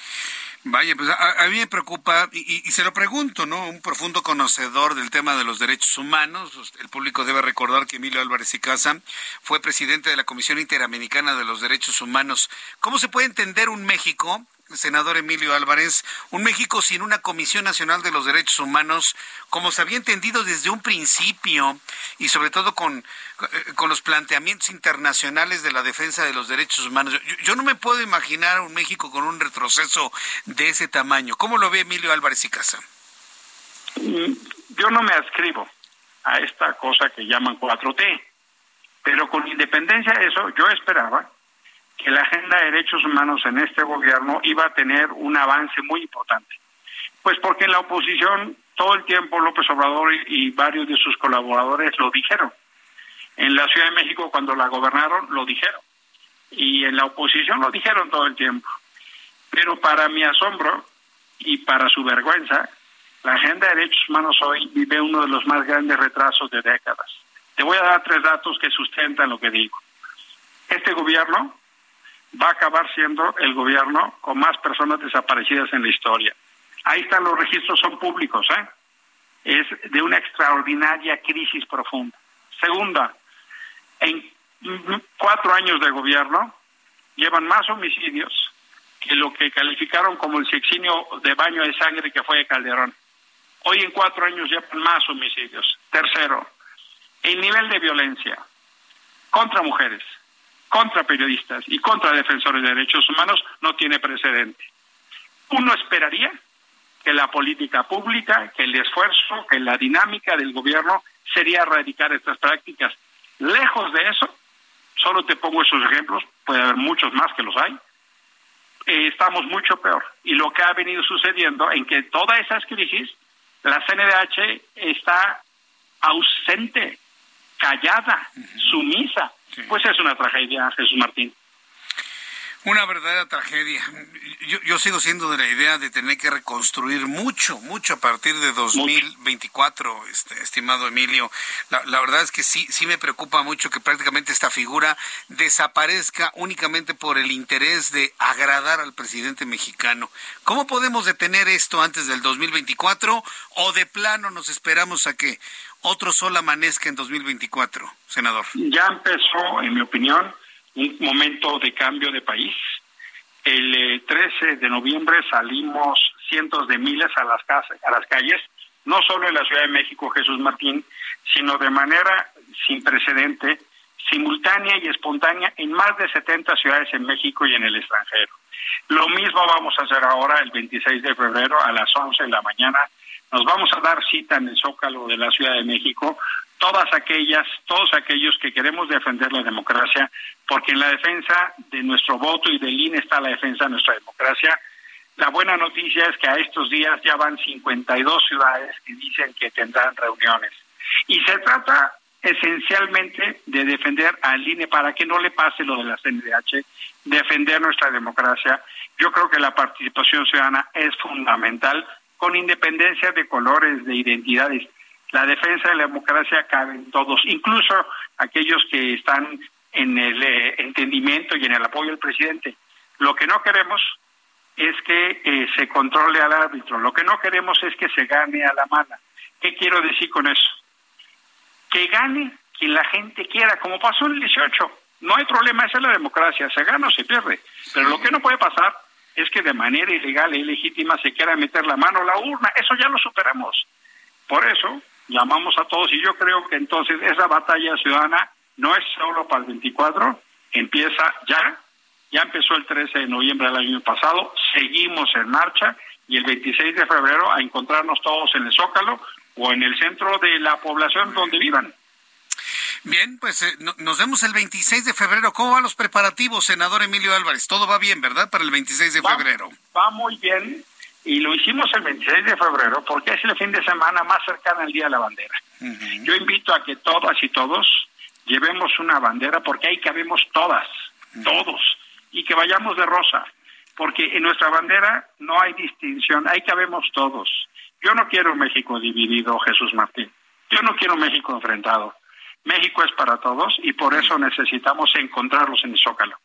Vaya, pues a, mí me preocupa, y, y, se lo pregunto, ¿no? Un profundo conocedor del tema de los derechos humanos. El público debe recordar que Emilio Álvarez y Casa fue presidente de la Comisión Interamericana de los Derechos Humanos. ¿Cómo se puede entender un México senador Emilio Álvarez, un México sin una Comisión Nacional de los Derechos Humanos, como se había entendido desde un principio, y sobre todo con, eh, con los planteamientos internacionales de la defensa de los derechos humanos. Yo, no me puedo imaginar un México con un retroceso de ese tamaño. ¿Cómo lo ve Emilio Álvarez y Casa? Mm, yo no me adscribo a esta cosa que llaman 4T, pero con independencia de eso, yo esperaba que la agenda de derechos humanos en este gobierno iba a tener un avance muy importante. Pues porque en la oposición todo el tiempo López Obrador y, varios de sus colaboradores lo dijeron. En la Ciudad de México cuando la gobernaron lo dijeron. Y en la oposición lo dijeron todo el tiempo. Pero para mi asombro y para su vergüenza, la agenda de derechos humanos hoy vive uno de los más grandes retrasos de décadas. Te voy a dar tres datos que sustentan lo que digo. Este gobierno va a acabar siendo el gobierno con más personas desaparecidas en la historia. Ahí están los registros, son públicos, ¿eh? Es de una extraordinaria crisis profunda. Segunda, en cuatro años de gobierno llevan más homicidios que lo que calificaron como el sexinio de baño de sangre que fue de Calderón. Hoy en cuatro años llevan más homicidios. Tercero, el nivel de violencia contra mujeres, contra periodistas y contra defensores de derechos humanos no tiene precedente. Uno esperaría que la política pública, que el esfuerzo, que la dinámica del gobierno sería erradicar estas prácticas. Lejos de eso, solo te pongo esos ejemplos, puede haber muchos más que los hay, eh, estamos mucho peor. Y lo que ha venido sucediendo en que todas esas crisis, la CNDH está ausente, callada, sumisa. Pues es una tragedia, Jesús Martín. Una verdadera tragedia. Yo, yo, sigo siendo de la idea de tener que reconstruir mucho, mucho a partir de 2024, este, estimado Emilio. La, la, verdad es que sí, sí me preocupa mucho que prácticamente esta figura desaparezca únicamente por el interés de agradar al presidente mexicano. ¿Cómo podemos detener esto antes del 2024 o de plano nos esperamos a que otro sol amanezca en 2024, senador? Ya empezó, en mi opinión, un momento de cambio de país. El 13 eh, de noviembre salimos cientos de miles a las, casas, a las calles, no solo en la Ciudad de México, Jesús Martín, sino de manera sin precedente, simultánea y espontánea en más de 70 ciudades en México y en el extranjero. Lo mismo vamos a hacer ahora el 26 de febrero a las 11 de la mañana. Nos vamos a dar cita en el Zócalo de la Ciudad de México todas aquellas, todos aquellos que queremos defender la democracia, porque en la defensa de nuestro voto y del INE está la defensa de nuestra democracia. La buena noticia es que a estos días ya van 52 ciudades que dicen que tendrán reuniones. Y se trata esencialmente de defender al INE para que no le pase lo de la CNDH, defender nuestra democracia. Yo creo que la participación ciudadana es fundamental, con independencia de colores, de identidades la defensa de la democracia cabe en todos, incluso aquellos que están en el eh, entendimiento y en el apoyo del presidente. Lo que no queremos es que eh, se controle al árbitro, lo que no queremos es que se gane a la mala. ¿Qué quiero decir con eso? Que gane quien la gente quiera, como pasó en el 18. No hay problema, esa es la democracia, se gana o se pierde. Pero lo que no puede pasar es que de manera ilegal e ilegítima se quiera meter la mano a la urna. Eso ya lo superamos. Por eso, llamamos a todos y yo creo que entonces esa batalla ciudadana no es solo para el 24, empieza ya, ya empezó el 13 de noviembre del año pasado, seguimos en marcha y el 26 de febrero a encontrarnos todos en el Zócalo o en el centro de la población donde vivan. Bien, pues eh, nos vemos el 26 de febrero. ¿Cómo van los preparativos, senador Emilio Álvarez? Todo va bien, ¿verdad? Para el 26 de febrero. Va muy bien. Y lo hicimos el 26 de febrero porque es el fin de semana más cercano al Día de la Bandera. Yo invito a que todas y todos llevemos una bandera porque ahí cabemos todas, todos, y que vayamos de rosa, porque en nuestra bandera no hay distinción, ahí cabemos todos. Yo no quiero un México dividido, Jesús Martín. Yo no quiero un México enfrentado. México es para todos y por eso necesitamos encontrarlos en el Zócalo.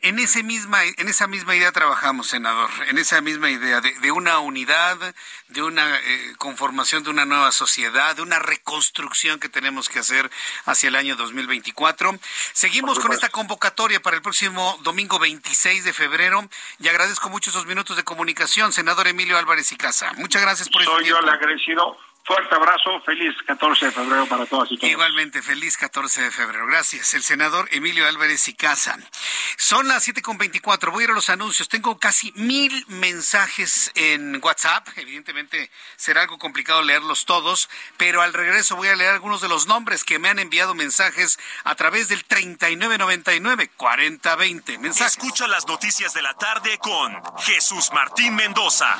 En, ese misma, en esa misma idea trabajamos, senador, en esa misma idea de, una unidad, de una eh, conformación de una nueva sociedad, de una reconstrucción que tenemos que hacer hacia el año 2024. Seguimos con esta convocatoria para el próximo domingo 26 de febrero y agradezco mucho esos minutos de comunicación, senador Emilio Álvarez y Casa. Muchas gracias por Soy yo el agradecido Fuerte abrazo, feliz 14 de febrero para todas y todos. Igualmente, feliz 14 de febrero. Gracias. El senador Emilio Álvarez y Casa. Son las 7.24. Voy a ir a los anuncios. Tengo casi mil mensajes en WhatsApp. Evidentemente será algo complicado leerlos todos, pero al regreso voy a leer algunos de los nombres que me han enviado mensajes a través del 3999-4020. Mensaje. Escucha las noticias de la tarde con Jesús Martín Mendoza.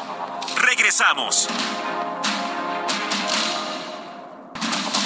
Regresamos.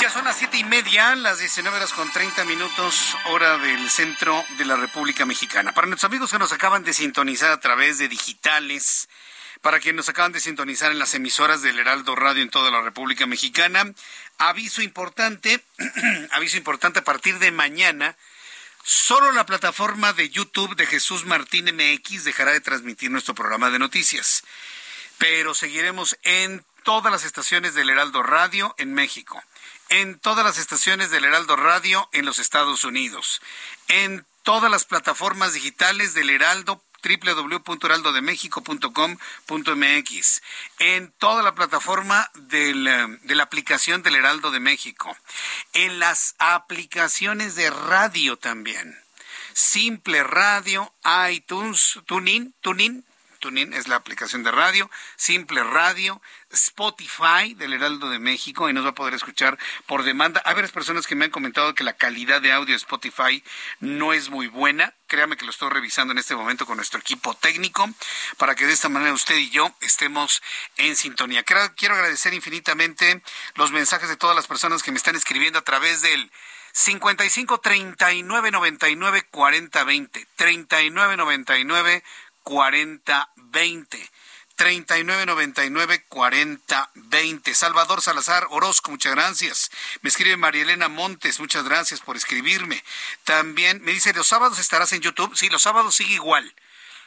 Ya son las siete y media, las 19 horas con 30 minutos, hora del centro de la República Mexicana. Para nuestros amigos que nos acaban de sintonizar a través de digitales, para quienes nos acaban de sintonizar en las emisoras del Heraldo Radio en toda la República Mexicana, aviso importante, aviso importante a partir de mañana Solo la plataforma de YouTube de Jesús Martín MX dejará de transmitir nuestro programa de noticias, pero seguiremos en todas las estaciones del Heraldo Radio en México, en todas las estaciones del Heraldo Radio en los Estados Unidos, en todas las plataformas digitales del Heraldo www.heraldodemexico.com.mx, en toda la plataforma de la aplicación del Heraldo de México, en las aplicaciones de radio también. Simple Radio, iTunes, TuneIn, TuneIn, TuneIn es la aplicación de radio, Simple Radio, Spotify del Heraldo de México y nos va a poder escuchar por demanda. Hay varias personas que me han comentado que la calidad de audio de Spotify no es muy buena. Créame que lo estoy revisando en este momento con nuestro equipo técnico para que de esta manera usted y yo estemos en sintonía. Quiero agradecer infinitamente los mensajes de todas las personas que me están escribiendo a través del 55 39 99 40 20 39 99 40 20 3999 4020. Salvador Salazar Orozco, muchas gracias. Me escribe María Elena Montes, muchas gracias por escribirme. También me dice, ¿los sábados estarás en YouTube? Sí, los sábados sigue igual.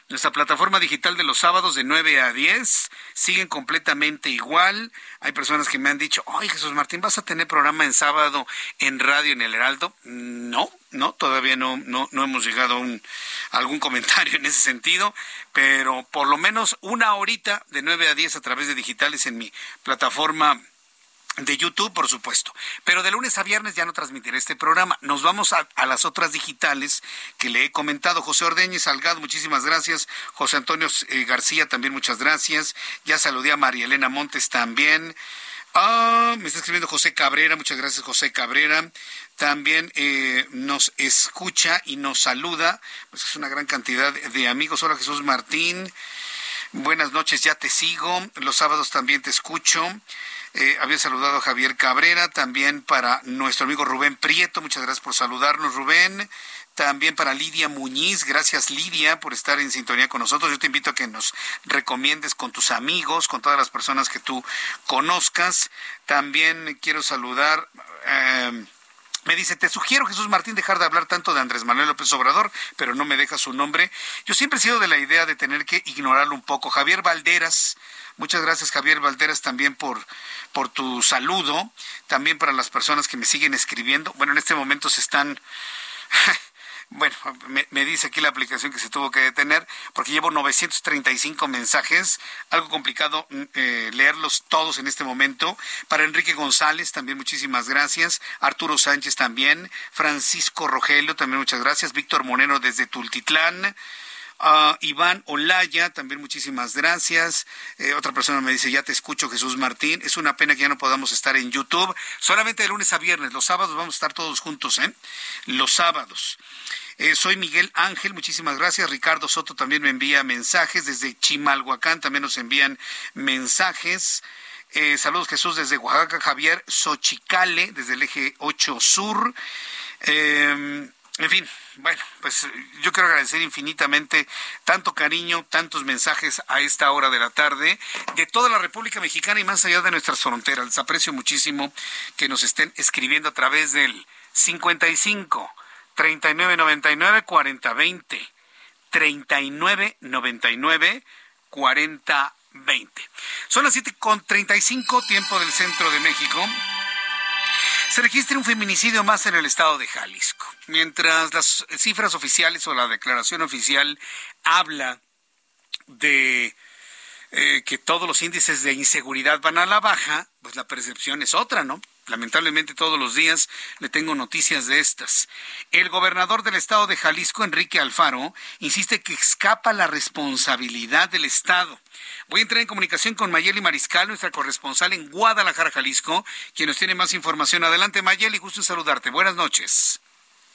Nuestra plataforma digital de los sábados de 9 a 10 siguen completamente igual. Hay personas que me han dicho, ay Jesús Martín, ¿vas a tener programa en sábado en radio en el Heraldo? No, no, todavía no, no, no hemos llegado a, un, algún comentario en ese sentido, pero por lo menos una horita de 9 a 10 a través de digitales en mi plataforma de YouTube, por supuesto. Pero de lunes a viernes ya no transmitiré este programa. Nos vamos a, las otras digitales que le he comentado. José Ordeñez Salgado, muchísimas gracias. José Antonio eh, García, también muchas gracias. Ya saludé a María Elena Montes también. Ah, me está escribiendo José Cabrera, muchas gracias José Cabrera. También eh, nos escucha y nos saluda, pues es una gran cantidad de amigos. Hola Jesús Martín, buenas noches, ya te sigo. Los sábados también te escucho. Eh, había saludado a Javier Cabrera, también para nuestro amigo Rubén Prieto, muchas gracias por saludarnos, Rubén. También para Lidia Muñiz, gracias Lidia por estar en sintonía con nosotros. Yo te invito a que nos recomiendes con tus amigos, con todas las personas que tú conozcas. También quiero saludar. Eh, me dice, te sugiero, Jesús Martín, dejar de hablar tanto de Andrés Manuel López Obrador, pero no me deja su nombre. Yo siempre he sido de la idea de tener que ignorarlo un poco. Javier Valderas, muchas gracias Javier Valderas también por, por tu saludo, también para las personas que me siguen escribiendo. Bueno, en este momento se están Bueno, me, dice aquí la aplicación que se tuvo que detener porque llevo 935 mensajes, algo complicado mm, eh, leerlos todos en este momento. Para Enrique González también muchísimas gracias, Arturo Sánchez también, Francisco Rogelio también muchas gracias, Víctor Monero desde Tultitlán. A Iván Olaya, también muchísimas gracias. Eh, otra persona me dice, ya te escucho, Jesús Martín. Es una pena que ya no podamos estar en YouTube. Solamente de lunes a viernes. Los sábados vamos a estar todos juntos, ¿eh? Los sábados. Eh, soy Miguel Ángel, muchísimas gracias. Ricardo Soto también me envía mensajes. Desde Chimalhuacán también nos envían mensajes. Eh, saludos Jesús desde Oaxaca, Javier Xochicale, desde el eje 8 Sur. Eh, en fin, bueno, pues yo quiero agradecer infinitamente tanto cariño, tantos mensajes a esta hora de la tarde de toda la República Mexicana y más allá de nuestras fronteras. Les aprecio muchísimo que nos estén escribiendo a través del 55 3999 4020 3999 4020. Son las 7 con 35 tiempo del centro de México. Se registra un feminicidio más en el estado de Jalisco. Mientras las cifras oficiales o la declaración oficial habla de eh, que todos los índices de inseguridad van a la baja, pues la percepción es otra, ¿no? Lamentablemente todos los días le tengo noticias de estas. El gobernador del estado de Jalisco, Enrique Alfaro, insiste que escapa la responsabilidad del Estado. Voy a entrar en comunicación con Mayeli Mariscal, nuestra corresponsal en Guadalajara, Jalisco, quien nos tiene más información. Adelante, Mayeli, gusto en saludarte. Buenas noches.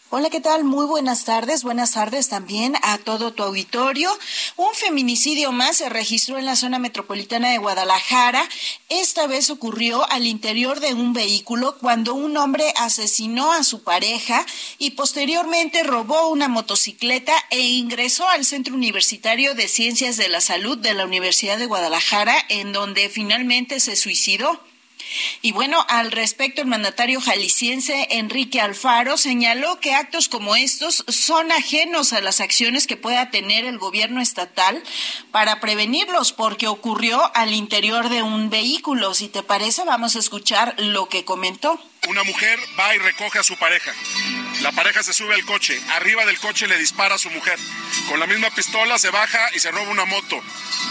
Hola, ¿qué tal? Muy buenas tardes. Buenas tardes también a todo tu auditorio. Un feminicidio más se registró en la zona metropolitana de Guadalajara. Esta vez ocurrió al interior de un vehículo cuando un hombre asesinó a su pareja y posteriormente robó una motocicleta e ingresó al Centro Universitario de Ciencias de la Salud de la Universidad de Guadalajara, en donde finalmente se suicidó. Y bueno, al respecto, el mandatario jalisciense Enrique Alfaro señaló que actos como estos son ajenos a las acciones que pueda tener el gobierno estatal para prevenirlos, porque ocurrió al interior de un vehículo. Si te parece, vamos a escuchar lo que comentó. Una mujer va y recoge a su pareja. La pareja se sube al coche. Arriba del coche le dispara a su mujer. Con la misma pistola se baja y se roba una moto.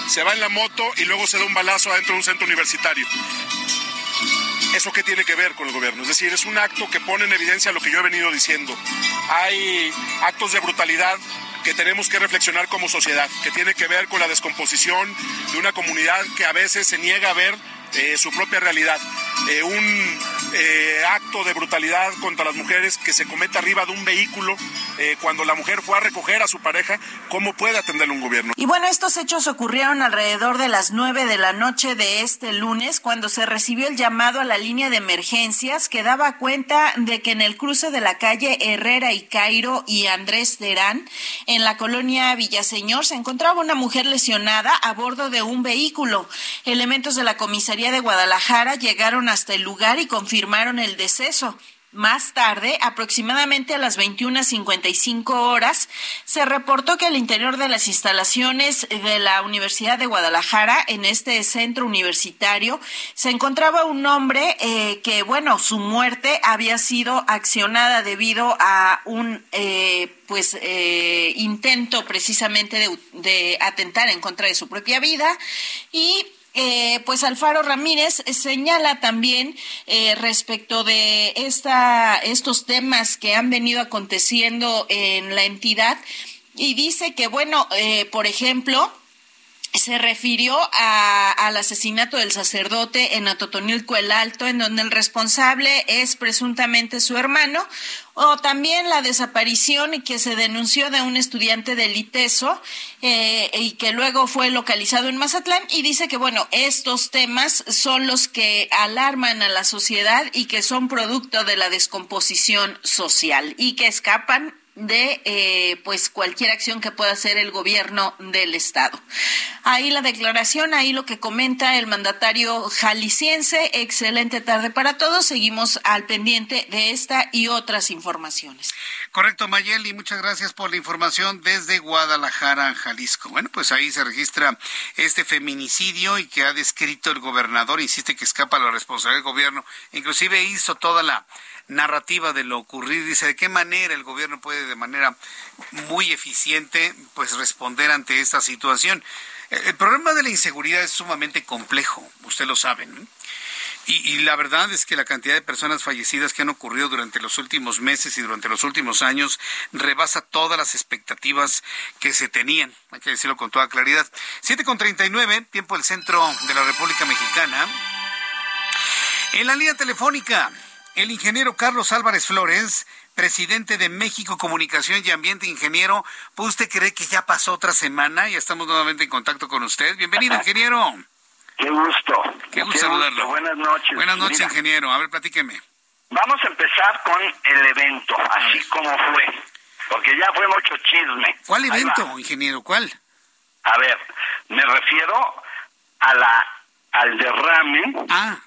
Se va en la moto y luego se da un balazo adentro de un centro universitario. ¿Eso qué tiene que ver con el gobierno? Es decir, es un acto que pone en evidencia lo que yo he venido diciendo. Hay actos de brutalidad que tenemos que reflexionar como sociedad, que tiene que ver con la descomposición de una comunidad que a veces se niega a ver eh, su propia realidad. Eh, un eh, acto de brutalidad contra las mujeres que se comete arriba de un vehículo cuando la mujer fue a recoger a su pareja, ¿cómo puede atenderle un gobierno? Y bueno, estos hechos ocurrieron alrededor de las nueve de la noche de este lunes, cuando se recibió el llamado a la línea de emergencias que daba cuenta de que en el cruce de la calle Herrera y Cairo y Andrés Terán, en la colonia Villaseñor, se encontraba una mujer lesionada a bordo de un vehículo. Elementos de la comisaría de Guadalajara llegaron hasta el lugar y confirmaron el deceso. Más tarde, aproximadamente a las 21.55 horas, se reportó que al interior de las instalaciones de la Universidad de Guadalajara, en este centro universitario, se encontraba un hombre eh, que, bueno, su muerte había sido accionada debido a un, eh, pues, eh, intento precisamente de, de atentar en contra de su propia vida y eh, pues Alfaro Ramírez señala también eh, respecto de esta, estos temas que han venido aconteciendo en la entidad y dice que, bueno, eh, por ejemplo, se refirió al asesinato del sacerdote en Atotonilco el Alto, en donde el responsable es presuntamente su hermano, o también la desaparición que se denunció de un estudiante del ITESO eh, y que luego fue localizado en Mazatlán y dice que, bueno, estos temas son los que alarman a la sociedad y que son producto de la descomposición social y que escapan de eh, pues cualquier acción que pueda hacer el gobierno del estado. Ahí la declaración, ahí lo que comenta el mandatario jalisciense. Excelente tarde para todos. Seguimos al pendiente de esta y otras informaciones. Correcto, Mayeli, muchas gracias por la información desde Guadalajara, Jalisco. Bueno, pues ahí se registra este feminicidio y que ha descrito el gobernador, insiste que escapa la responsabilidad del gobierno, inclusive hizo toda la narrativa de lo ocurrido. Dice de qué manera el gobierno puede de manera muy eficiente pues responder ante esta situación. El problema de la inseguridad es sumamente complejo, usted lo sabe. Y, la verdad es que la cantidad de personas fallecidas que han ocurrido durante los últimos meses y durante los últimos años rebasa todas las expectativas que se tenían. Hay que decirlo con toda claridad. 7 con 39, tiempo del centro de la República Mexicana. En la línea telefónica, el ingeniero Carlos Álvarez Flores, presidente de México Comunicación y Ambiente, ingeniero. ¿Puede usted creer que ya pasó otra semana y estamos nuevamente en contacto con usted? Bienvenido, ingeniero. Qué gusto. Qué gusto saludarlo. Buenas noches. Buenas noches, ingeniero. A ver, platíqueme. Vamos a empezar con el evento, así como fue, porque ya fue mucho chisme. ¿Cuál evento, ingeniero? ¿Cuál? A ver, me refiero a la al derrame ah.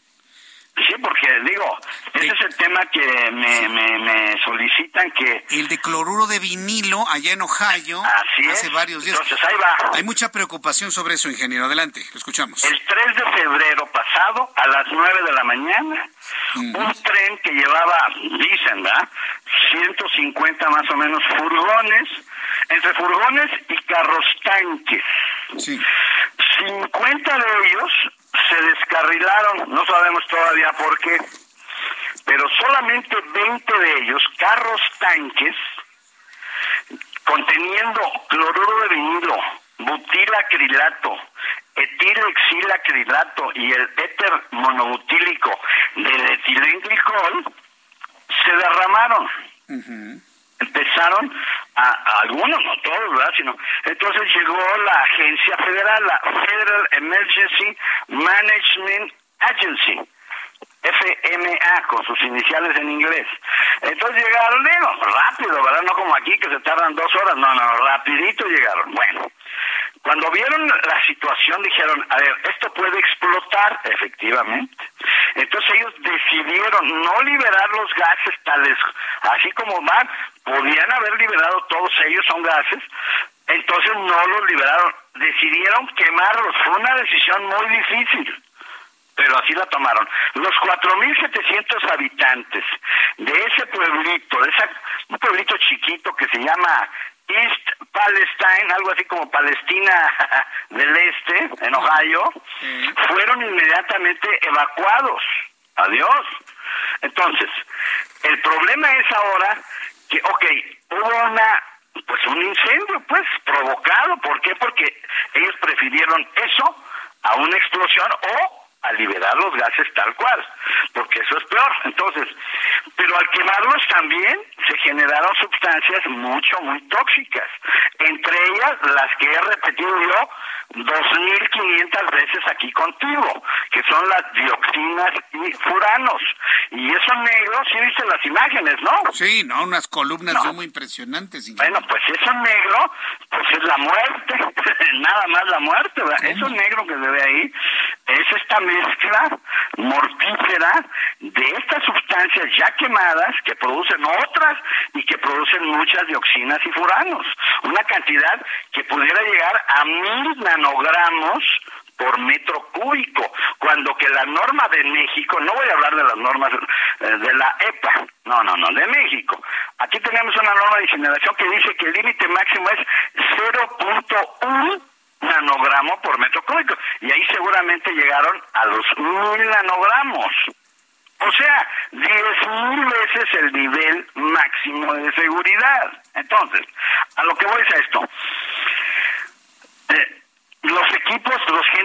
Sí, porque digo, ese es el tema que me, me, solicitan que... El de cloruro de vinilo allá en Ohio hace varios días. Entonces ahí va. Hay mucha preocupación sobre eso, ingeniero. Adelante, lo escuchamos. El 3 de febrero pasado, a las 9 de la mañana, un tren que llevaba, dicen, ¿verdad? 150 más o menos furgones, entre furgones y carros tanques. Sí. 50 de ellos se descarrilaron, no sabemos todavía por qué, pero solamente 20 de ellos, carros tanques, conteniendo cloruro de vinilo, butilacrilato, etilexilacrilato y el éter monobutílico del etilenglicol, se derramaron empezaron a, algunos, no todos, ¿verdad? Sino, entonces llegó la agencia federal, la Federal Emergency Management Agency, FMA, con sus iniciales en inglés. Entonces llegaron, digo, rápido, ¿verdad? No como aquí que se tardan dos horas, no, no, rapidito llegaron. Bueno, cuando vieron la situación dijeron, a ver, esto puede explotar, efectivamente. Entonces ellos decidieron no liberar los gases tales, así como van, podían haber liberado todos ellos, son gases, entonces no los liberaron, decidieron quemarlos, fue una decisión muy difícil pero así la tomaron. Los 4.700 habitantes de ese pueblito, de esa, un pueblito chiquito que se llama East Palestine, algo así como Palestina del Este, en Ohio, fueron inmediatamente evacuados. Adiós. Entonces, el problema es ahora que, ok, hubo una, pues un incendio, pues, provocado. ¿Por qué? Porque ellos prefirieron eso a una explosión o a liberar los gases tal cual, porque eso es peor. Entonces, pero al quemarlos también se generaron sustancias mucho, muy tóxicas, entre ellas las que he repetido yo 2.500 veces aquí contigo, que son las dioxinas y furanos. Y esos negros, sí viste las imágenes, ¿no? Sí, no, unas columnas muy impresionantes. Bueno, pues eso negro, pues es la muerte, nada más la muerte, ¿verdad? Eso negro que se ve ahí es esta mezcla mortífera de estas sustancias ya quemadas que producen otras y que producen muchas dioxinas y furanos. Una cantidad que pudiera llegar a mil nanogramos por metro cúbico, cuando que la norma de México, no voy a hablar de las normas eh, de la EPA, no, no, no, de México. Aquí tenemos una norma de incineración que dice que el límite máximo es 0.1 nanogramo por metro cúbico. Y ahí seguramente llegaron a los mil nanogramos. O sea, diez mil veces el nivel máximo de seguridad. Entonces, a lo que voy es a esto. Eh, los equipos,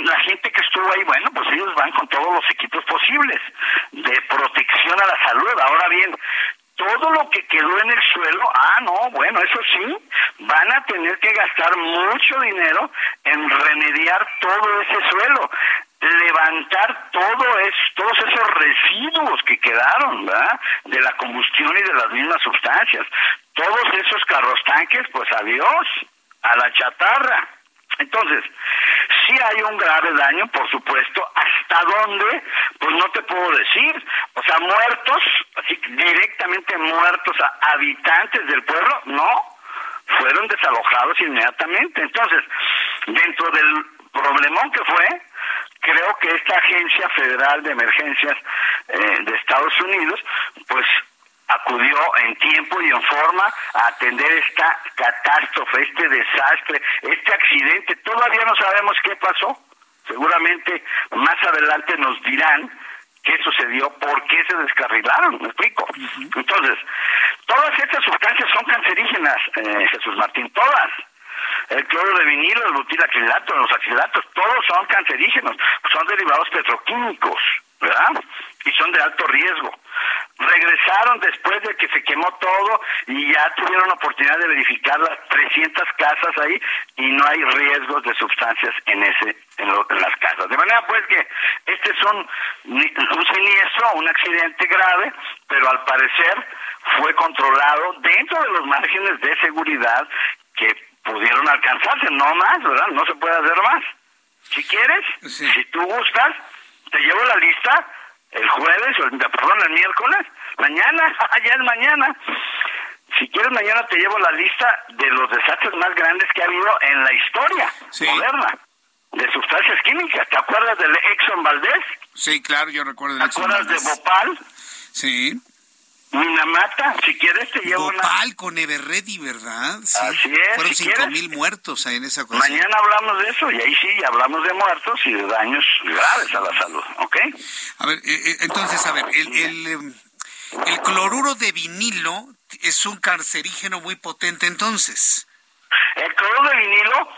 la gente que estuvo ahí, bueno, pues ellos van con todos los equipos posibles de protección a la salud. Ahora bien, todo lo que quedó en el suelo, ah, no, bueno, eso sí, van a tener que gastar mucho dinero en remediar todo ese suelo, levantar todo es, todos esos residuos que quedaron, ¿verdad? De la combustión y de las mismas sustancias. Todos esos carros tanques, pues adiós, a la chatarra. Entonces, si hay un grave daño, por supuesto. ¿Hasta dónde? Pues no te puedo decir. O sea, muertos, así directamente muertos a habitantes del pueblo, no. Fueron desalojados inmediatamente. Entonces, dentro del problemón que fue, creo que esta Agencia Federal de Emergencias eh, de Estados Unidos, pues acudió en tiempo y en forma a atender esta catástrofe, este desastre, este accidente. Todavía no sabemos qué pasó. Seguramente más adelante nos dirán qué sucedió, por qué se descarrilaron, me explico. Entonces, todas estas sustancias son cancerígenas, eh, Jesús Martín, todas. El cloro de vinilo, el butilacrilato, los acrilatos, todos son cancerígenos, son derivados petroquímicos, ¿verdad? Y son de alto riesgo regresaron después de que se quemó todo y ya tuvieron oportunidad de verificar las 300 casas ahí y no hay riesgos de sustancias en ese en, las casas. De manera pues que este es un, un siniestro, un accidente grave, pero al parecer fue controlado dentro de los márgenes de seguridad que pudieron alcanzarse, no más, ¿verdad? No se puede hacer más. Si quieres, si tú gustas, te llevo la lista el jueves, o perdón, el miércoles, mañana, ya es mañana. Si quieres, mañana te llevo la lista de los desastres más grandes que ha habido en la historia moderna de sustancias químicas. ¿Te acuerdas del Exxon Valdez? Sí, claro, yo recuerdo del ¿Te acuerdas de Bhopal? Sí. Minamata, si quieres te llevo Bhopal con Everready, ¿verdad? Sí. Así es. Fueron cinco mil muertos en esa cosa. Mañana hablamos de eso y ahí sí hablamos de muertos y de daños graves a la salud, ¿ok? A ver, eh, eh, entonces, a ver, el, el, em, el cloruro de vinilo es un cancerígeno muy potente entonces. El cloruro de vinilo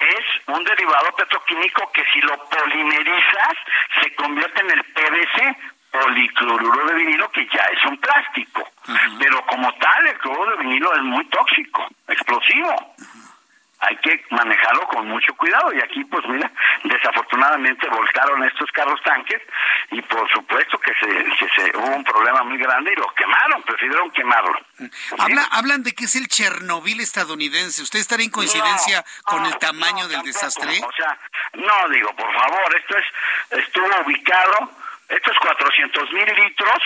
es un derivado petroquímico que si lo polimerizas se convierte en el PVC, policloruro de vinilo que ya es un plástico. Pero como tal, el cloruro de vinilo es muy tóxico, explosivo. Hay que manejarlo con mucho cuidado y aquí pues mira, desafortunadamente volcaron estos carros tanques y por supuesto que se, se hubo un problema muy grande y lo quemaron, prefirieron quemarlo. hablan de que es el Chernobyl estadounidense. ¿Usted estaría en coincidencia con el tamaño del desastre? O sea, no digo, por favor, esto es estuvo ubicado estos 400 mil litros,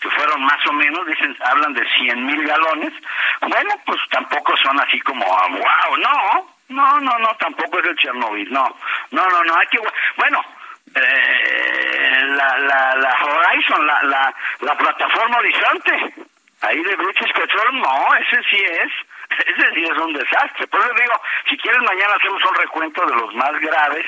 que fueron más o menos, dicen, hablan de 100 mil galones, bueno, pues tampoco son así como, wow, no, no, no, no, tampoco es el Chernobyl, no, no, no, no, hay que, bueno, eh, la, la, la Horizon, la, la, la plataforma Horizonte, ahí de British Petrol, no, ese sí es, ese sí es un desastre. Por eso digo, si quieres mañana hacemos un recuento de los más graves,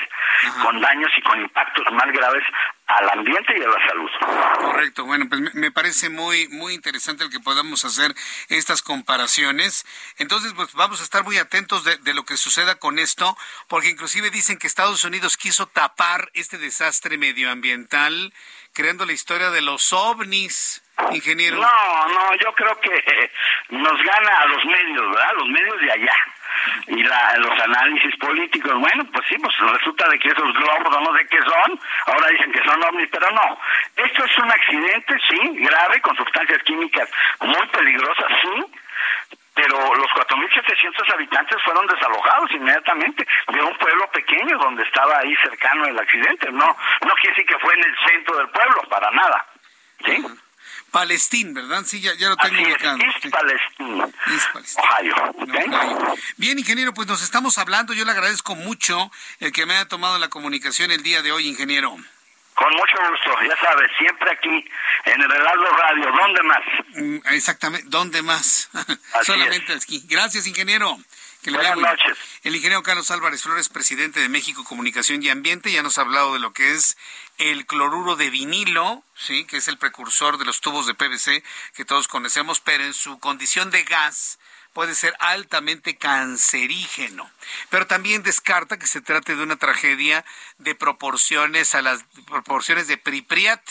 con daños y con impactos más graves al ambiente y a la salud. Correcto, bueno, pues me parece muy muy interesante el que podamos hacer estas comparaciones. Entonces, pues vamos a estar muy atentos de, de, lo que suceda con esto, porque inclusive dicen que Estados Unidos quiso tapar este desastre medioambiental creando la historia de los ovnis, ingeniero. No, no, yo creo que nos gana a los medios, ¿verdad? Los medios de allá y la, los análisis políticos, bueno, pues sí, pues resulta de que esos globos no sé qué son, ahora dicen que son ovnis, pero no. Esto es un accidente, sí, grave, con sustancias químicas muy peligrosas, sí, pero los 4.700 habitantes fueron desalojados inmediatamente de un pueblo pequeño donde estaba ahí cercano el accidente. No, no quiere decir que fue en el centro del pueblo, para nada. ¿Sí? Palestín, ¿verdad? Sí, ya, ya lo tengo ubicado. Es, Palestín. Ohio, Bien, ingeniero, pues nos estamos hablando. Yo le agradezco mucho el que me haya tomado la comunicación el día de hoy, ingeniero. Con mucho gusto, ya sabes, siempre aquí en el Heraldo Radio. ¿Dónde más? Mm, exactamente, ¿dónde más? Solamente aquí. Gracias, ingeniero. Buenas noches. El ingeniero Carlos Álvarez Flores, presidente de México Comunicación y Ambiente, ya nos ha hablado de lo que es el cloruro de vinilo, sí, que es el precursor de los tubos de PVC que todos conocemos, pero en su condición de gas puede ser altamente cancerígeno. Pero también descarta que se trate de una tragedia de proporciones a las proporciones de Pripyat,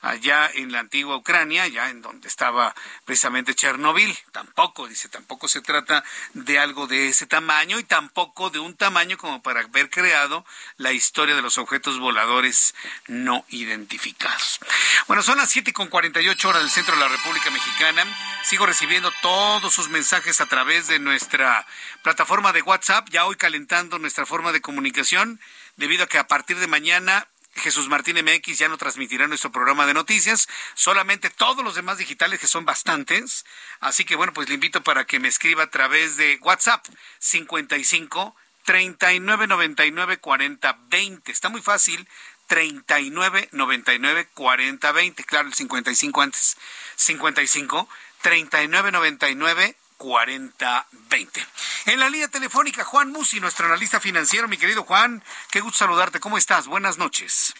allá en la antigua Ucrania, allá en donde estaba precisamente Chernobyl. Tampoco, dice, tampoco se trata de algo de ese tamaño y tampoco de un tamaño como para haber creado la historia de los objetos voladores no identificados. Bueno, son las siete con 48 horas del centro de la República Mexicana. Sigo recibiendo todos sus mensajes a través de nuestra plataforma de WhatsApp, ya hoy calentando nuestra forma de comunicación, debido a que a partir de mañana Jesús Martín MX ya no transmitirá nuestro programa de noticias, solamente todos los demás digitales que son bastantes. Así que bueno, pues le invito para que me escriba a través de WhatsApp 55 39 99 40 20. Está muy fácil. 39 99 40 20. Claro, el 55 antes. 55 39 99 4020. En la línea telefónica, Juan Musi, nuestro analista financiero. Mi querido Juan, qué gusto saludarte. ¿Cómo estás? Buenas noches.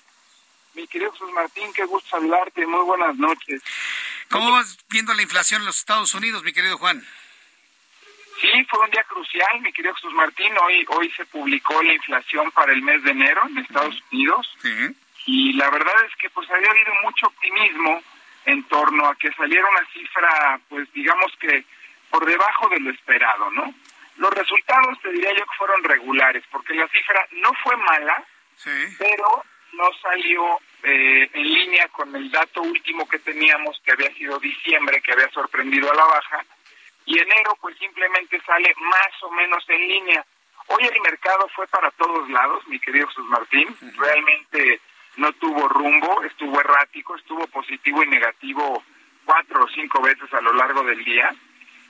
Mi querido Jesús Martín, qué gusto saludarte. Muy buenas noches. ¿Cómo vas viendo la inflación en los Estados Unidos, mi querido Juan? Sí, fue un día crucial, mi querido Jesús Martín. Hoy, hoy se publicó la inflación para el mes de enero en Estados Unidos. Y la verdad es que pues había habido mucho optimismo en torno a que saliera una cifra, pues digamos que por debajo de lo esperado, ¿no? Los resultados te diría yo que fueron regulares, porque la cifra no fue mala, pero no salió eh, en línea con el dato último que teníamos, que había sido diciembre, que había sorprendido a la baja, y enero pues simplemente sale más o menos en línea. Hoy el mercado fue para todos lados, mi querido Jesús Martín, realmente no tuvo rumbo, estuvo errático, estuvo positivo y negativo cuatro o cinco veces a lo largo del día.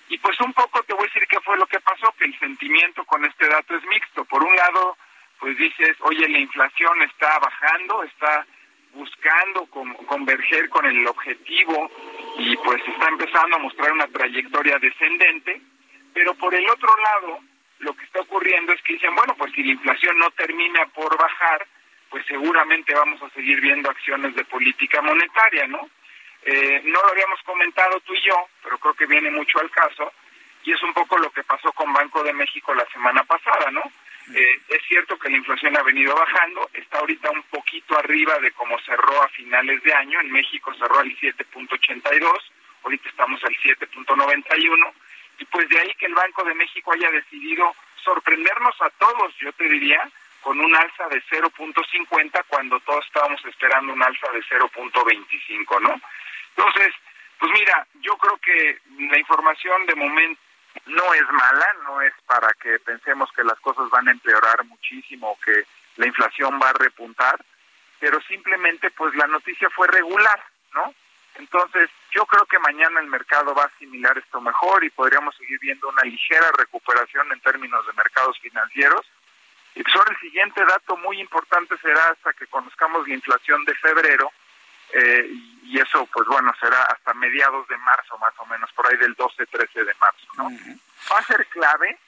Y pues un poco te voy a decir qué fue lo que pasó, que el sentimiento con este dato es mixto. Por un lado, pues dices, oye, la inflación está bajando, está buscando converger con el objetivo y pues está empezando a mostrar una trayectoria descendente, pero por el otro lado, lo que está ocurriendo es que dicen, bueno, pues si la inflación no termina por bajar, pues seguramente vamos a seguir viendo acciones de política monetaria, ¿no? Eh, no lo habíamos comentado tú y yo, pero creo que viene mucho al caso, y es un poco lo que pasó con Banco de México la semana pasada, ¿no? Eh, es cierto que la inflación ha venido bajando, está ahorita un poquito arriba de cómo cerró a finales de año, en México cerró al 7.82, ahorita estamos al 7.91, y pues de ahí que el Banco de México haya decidido sorprendernos a todos, yo te diría, con un alza de 0.50 cuando todos estábamos esperando un alza de 0.25, ¿no? Entonces, pues mira, yo creo que la información de momento no es mala, no es para que pensemos que las cosas van a empeorar muchísimo, que la inflación va a repuntar, pero simplemente pues la noticia fue regular, ¿no? Entonces, yo creo que mañana el mercado va a asimilar esto mejor y podríamos seguir viendo una ligera recuperación en términos de mercados financieros. Y pues ahora el siguiente dato muy importante será hasta que conozcamos la inflación de febrero, eh, y eso pues bueno será hasta mediados de marzo más o menos por ahí del 12-13 de marzo no va a ser clave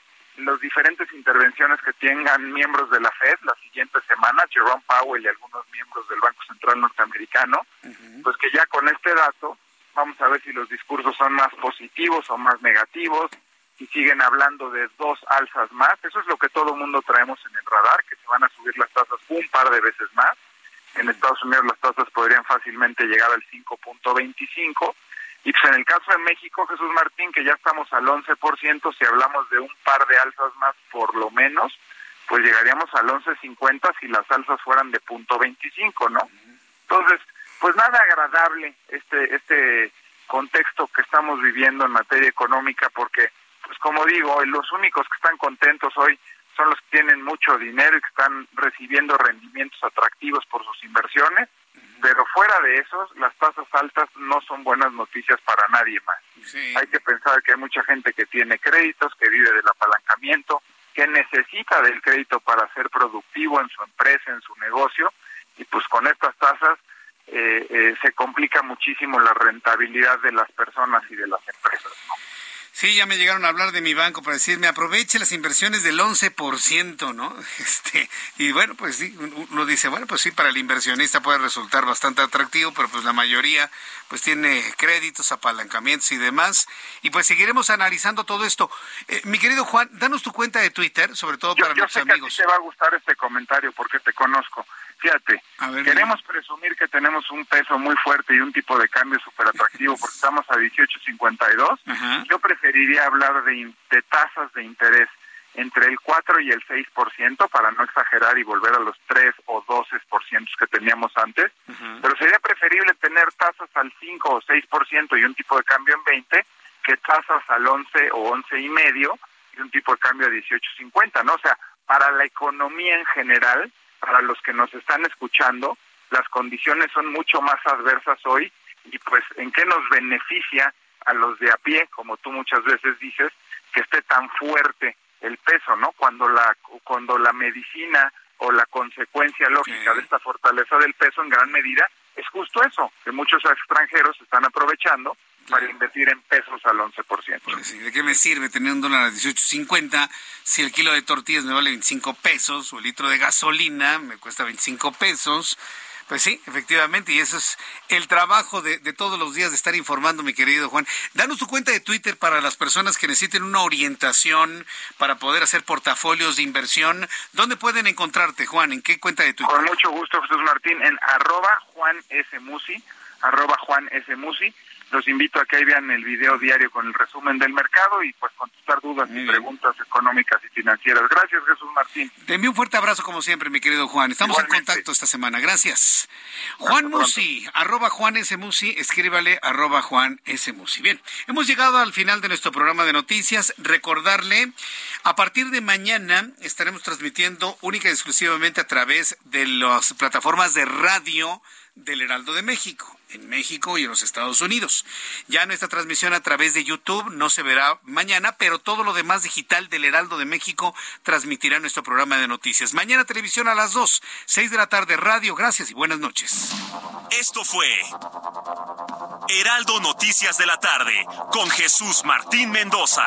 las diferentes intervenciones que tengan miembros de la Fed la siguiente semana Jerome Powell y algunos miembros del Banco Central norteamericano. Pues que ya con este dato vamos a ver si los discursos son más positivos o más negativos si siguen hablando de dos alzas más. Eso es lo que todo mundo traemos en el radar que se van a subir las tasas un par de veces más en Estados Unidos las tasas podrían fácilmente llegar al 5.25. Y pues en el caso de México, Jesús Martín, que ya estamos al 11%, si hablamos de un par de alzas más por lo menos, pues llegaríamos al 11.50 si las alzas fueran de punto 25, ¿no? Entonces, pues nada agradable este este contexto que estamos viviendo en materia económica porque pues como digo, los únicos que están contentos hoy son los que tienen mucho dinero y que están recibiendo rendimientos atractivos por sus inversiones, pero fuera de esos, las tasas altas no son buenas noticias para nadie más. Hay que pensar que hay mucha gente que tiene créditos, que vive del apalancamiento, que necesita del crédito para ser productivo en su empresa, en su negocio, y pues con estas tasas eh, eh, se complica muchísimo la rentabilidad de las personas y de las empresas. ¿no? Sí, ya me llegaron a hablar de mi banco para decirme aproveche las inversiones del 11%, ¿no? Este, y bueno, pues sí, uno dice, bueno, pues sí, para el inversionista puede resultar bastante atractivo, pero pues la mayoría pues tiene créditos, apalancamientos y demás. Y pues seguiremos analizando todo esto. Eh, mi querido Juan, danos tu cuenta de Twitter, sobre todo para yo nuestros sé amigos. Que a ti te va a gustar este comentario porque te conozco. Fíjate, queremos presumir que tenemos un peso muy fuerte y un tipo de cambio súper atractivo porque estamos a 18.52. Yo preferiría hablar de, de tasas de interés entre el 4 y el 6% para no exagerar y volver a los 3 o 12% que teníamos antes, pero sería preferible tener tasas al 5 o 6% y un tipo de cambio en 20 que tasas al 11 o 11 y medio y un tipo de cambio a 18.50, ¿no? O sea, para la economía en general, para los que nos están escuchando, las condiciones son mucho más adversas hoy y pues en qué nos beneficia a los de a pie, como tú muchas veces dices, que esté tan fuerte el peso, ¿no? Cuando la cuando la medicina o la consecuencia lógica de esta fortaleza del peso en gran medida es justo eso, que muchos extranjeros están aprovechando para invertir en pesos al 11%. Pues ¿De qué me sirve tener un dólar a 18.50 si el kilo de tortillas me vale 25 pesos o el litro de gasolina me cuesta 25 pesos? Pues sí, efectivamente, y eso es el trabajo de, todos los días de estar informando, mi querido Juan. Danos tu cuenta de Twitter para las personas que necesiten una orientación para poder hacer portafolios de inversión. ¿Dónde pueden encontrarte, Juan? ¿En qué cuenta de Twitter? Con mucho gusto, Jesús Martín, en arroba Juan S. Musi, arroba Juan S. Musi los invito a que ahí vean el video diario con el resumen del mercado y pues contestar dudas y preguntas económicas y financieras. Gracias, Jesús Martín. Te envío un fuerte abrazo como siempre, mi querido Juan. Estamos en contacto esta semana. Gracias. Juan Musi, arroba Juan S. Musi, escríbale arroba Juan S. Musi. Bien, hemos llegado al final de nuestro programa de noticias. Recordarle, a partir de mañana estaremos transmitiendo única y exclusivamente a través de las plataformas de radio del Heraldo de México en México y en los Estados Unidos. Ya nuestra transmisión a través de YouTube no se verá mañana, pero todo lo demás digital del Heraldo de México transmitirá nuestro programa de noticias. Mañana televisión a las 2, 6 de la tarde radio. Gracias y buenas noches. Esto fue Heraldo Noticias de la tarde con Jesús Martín Mendoza.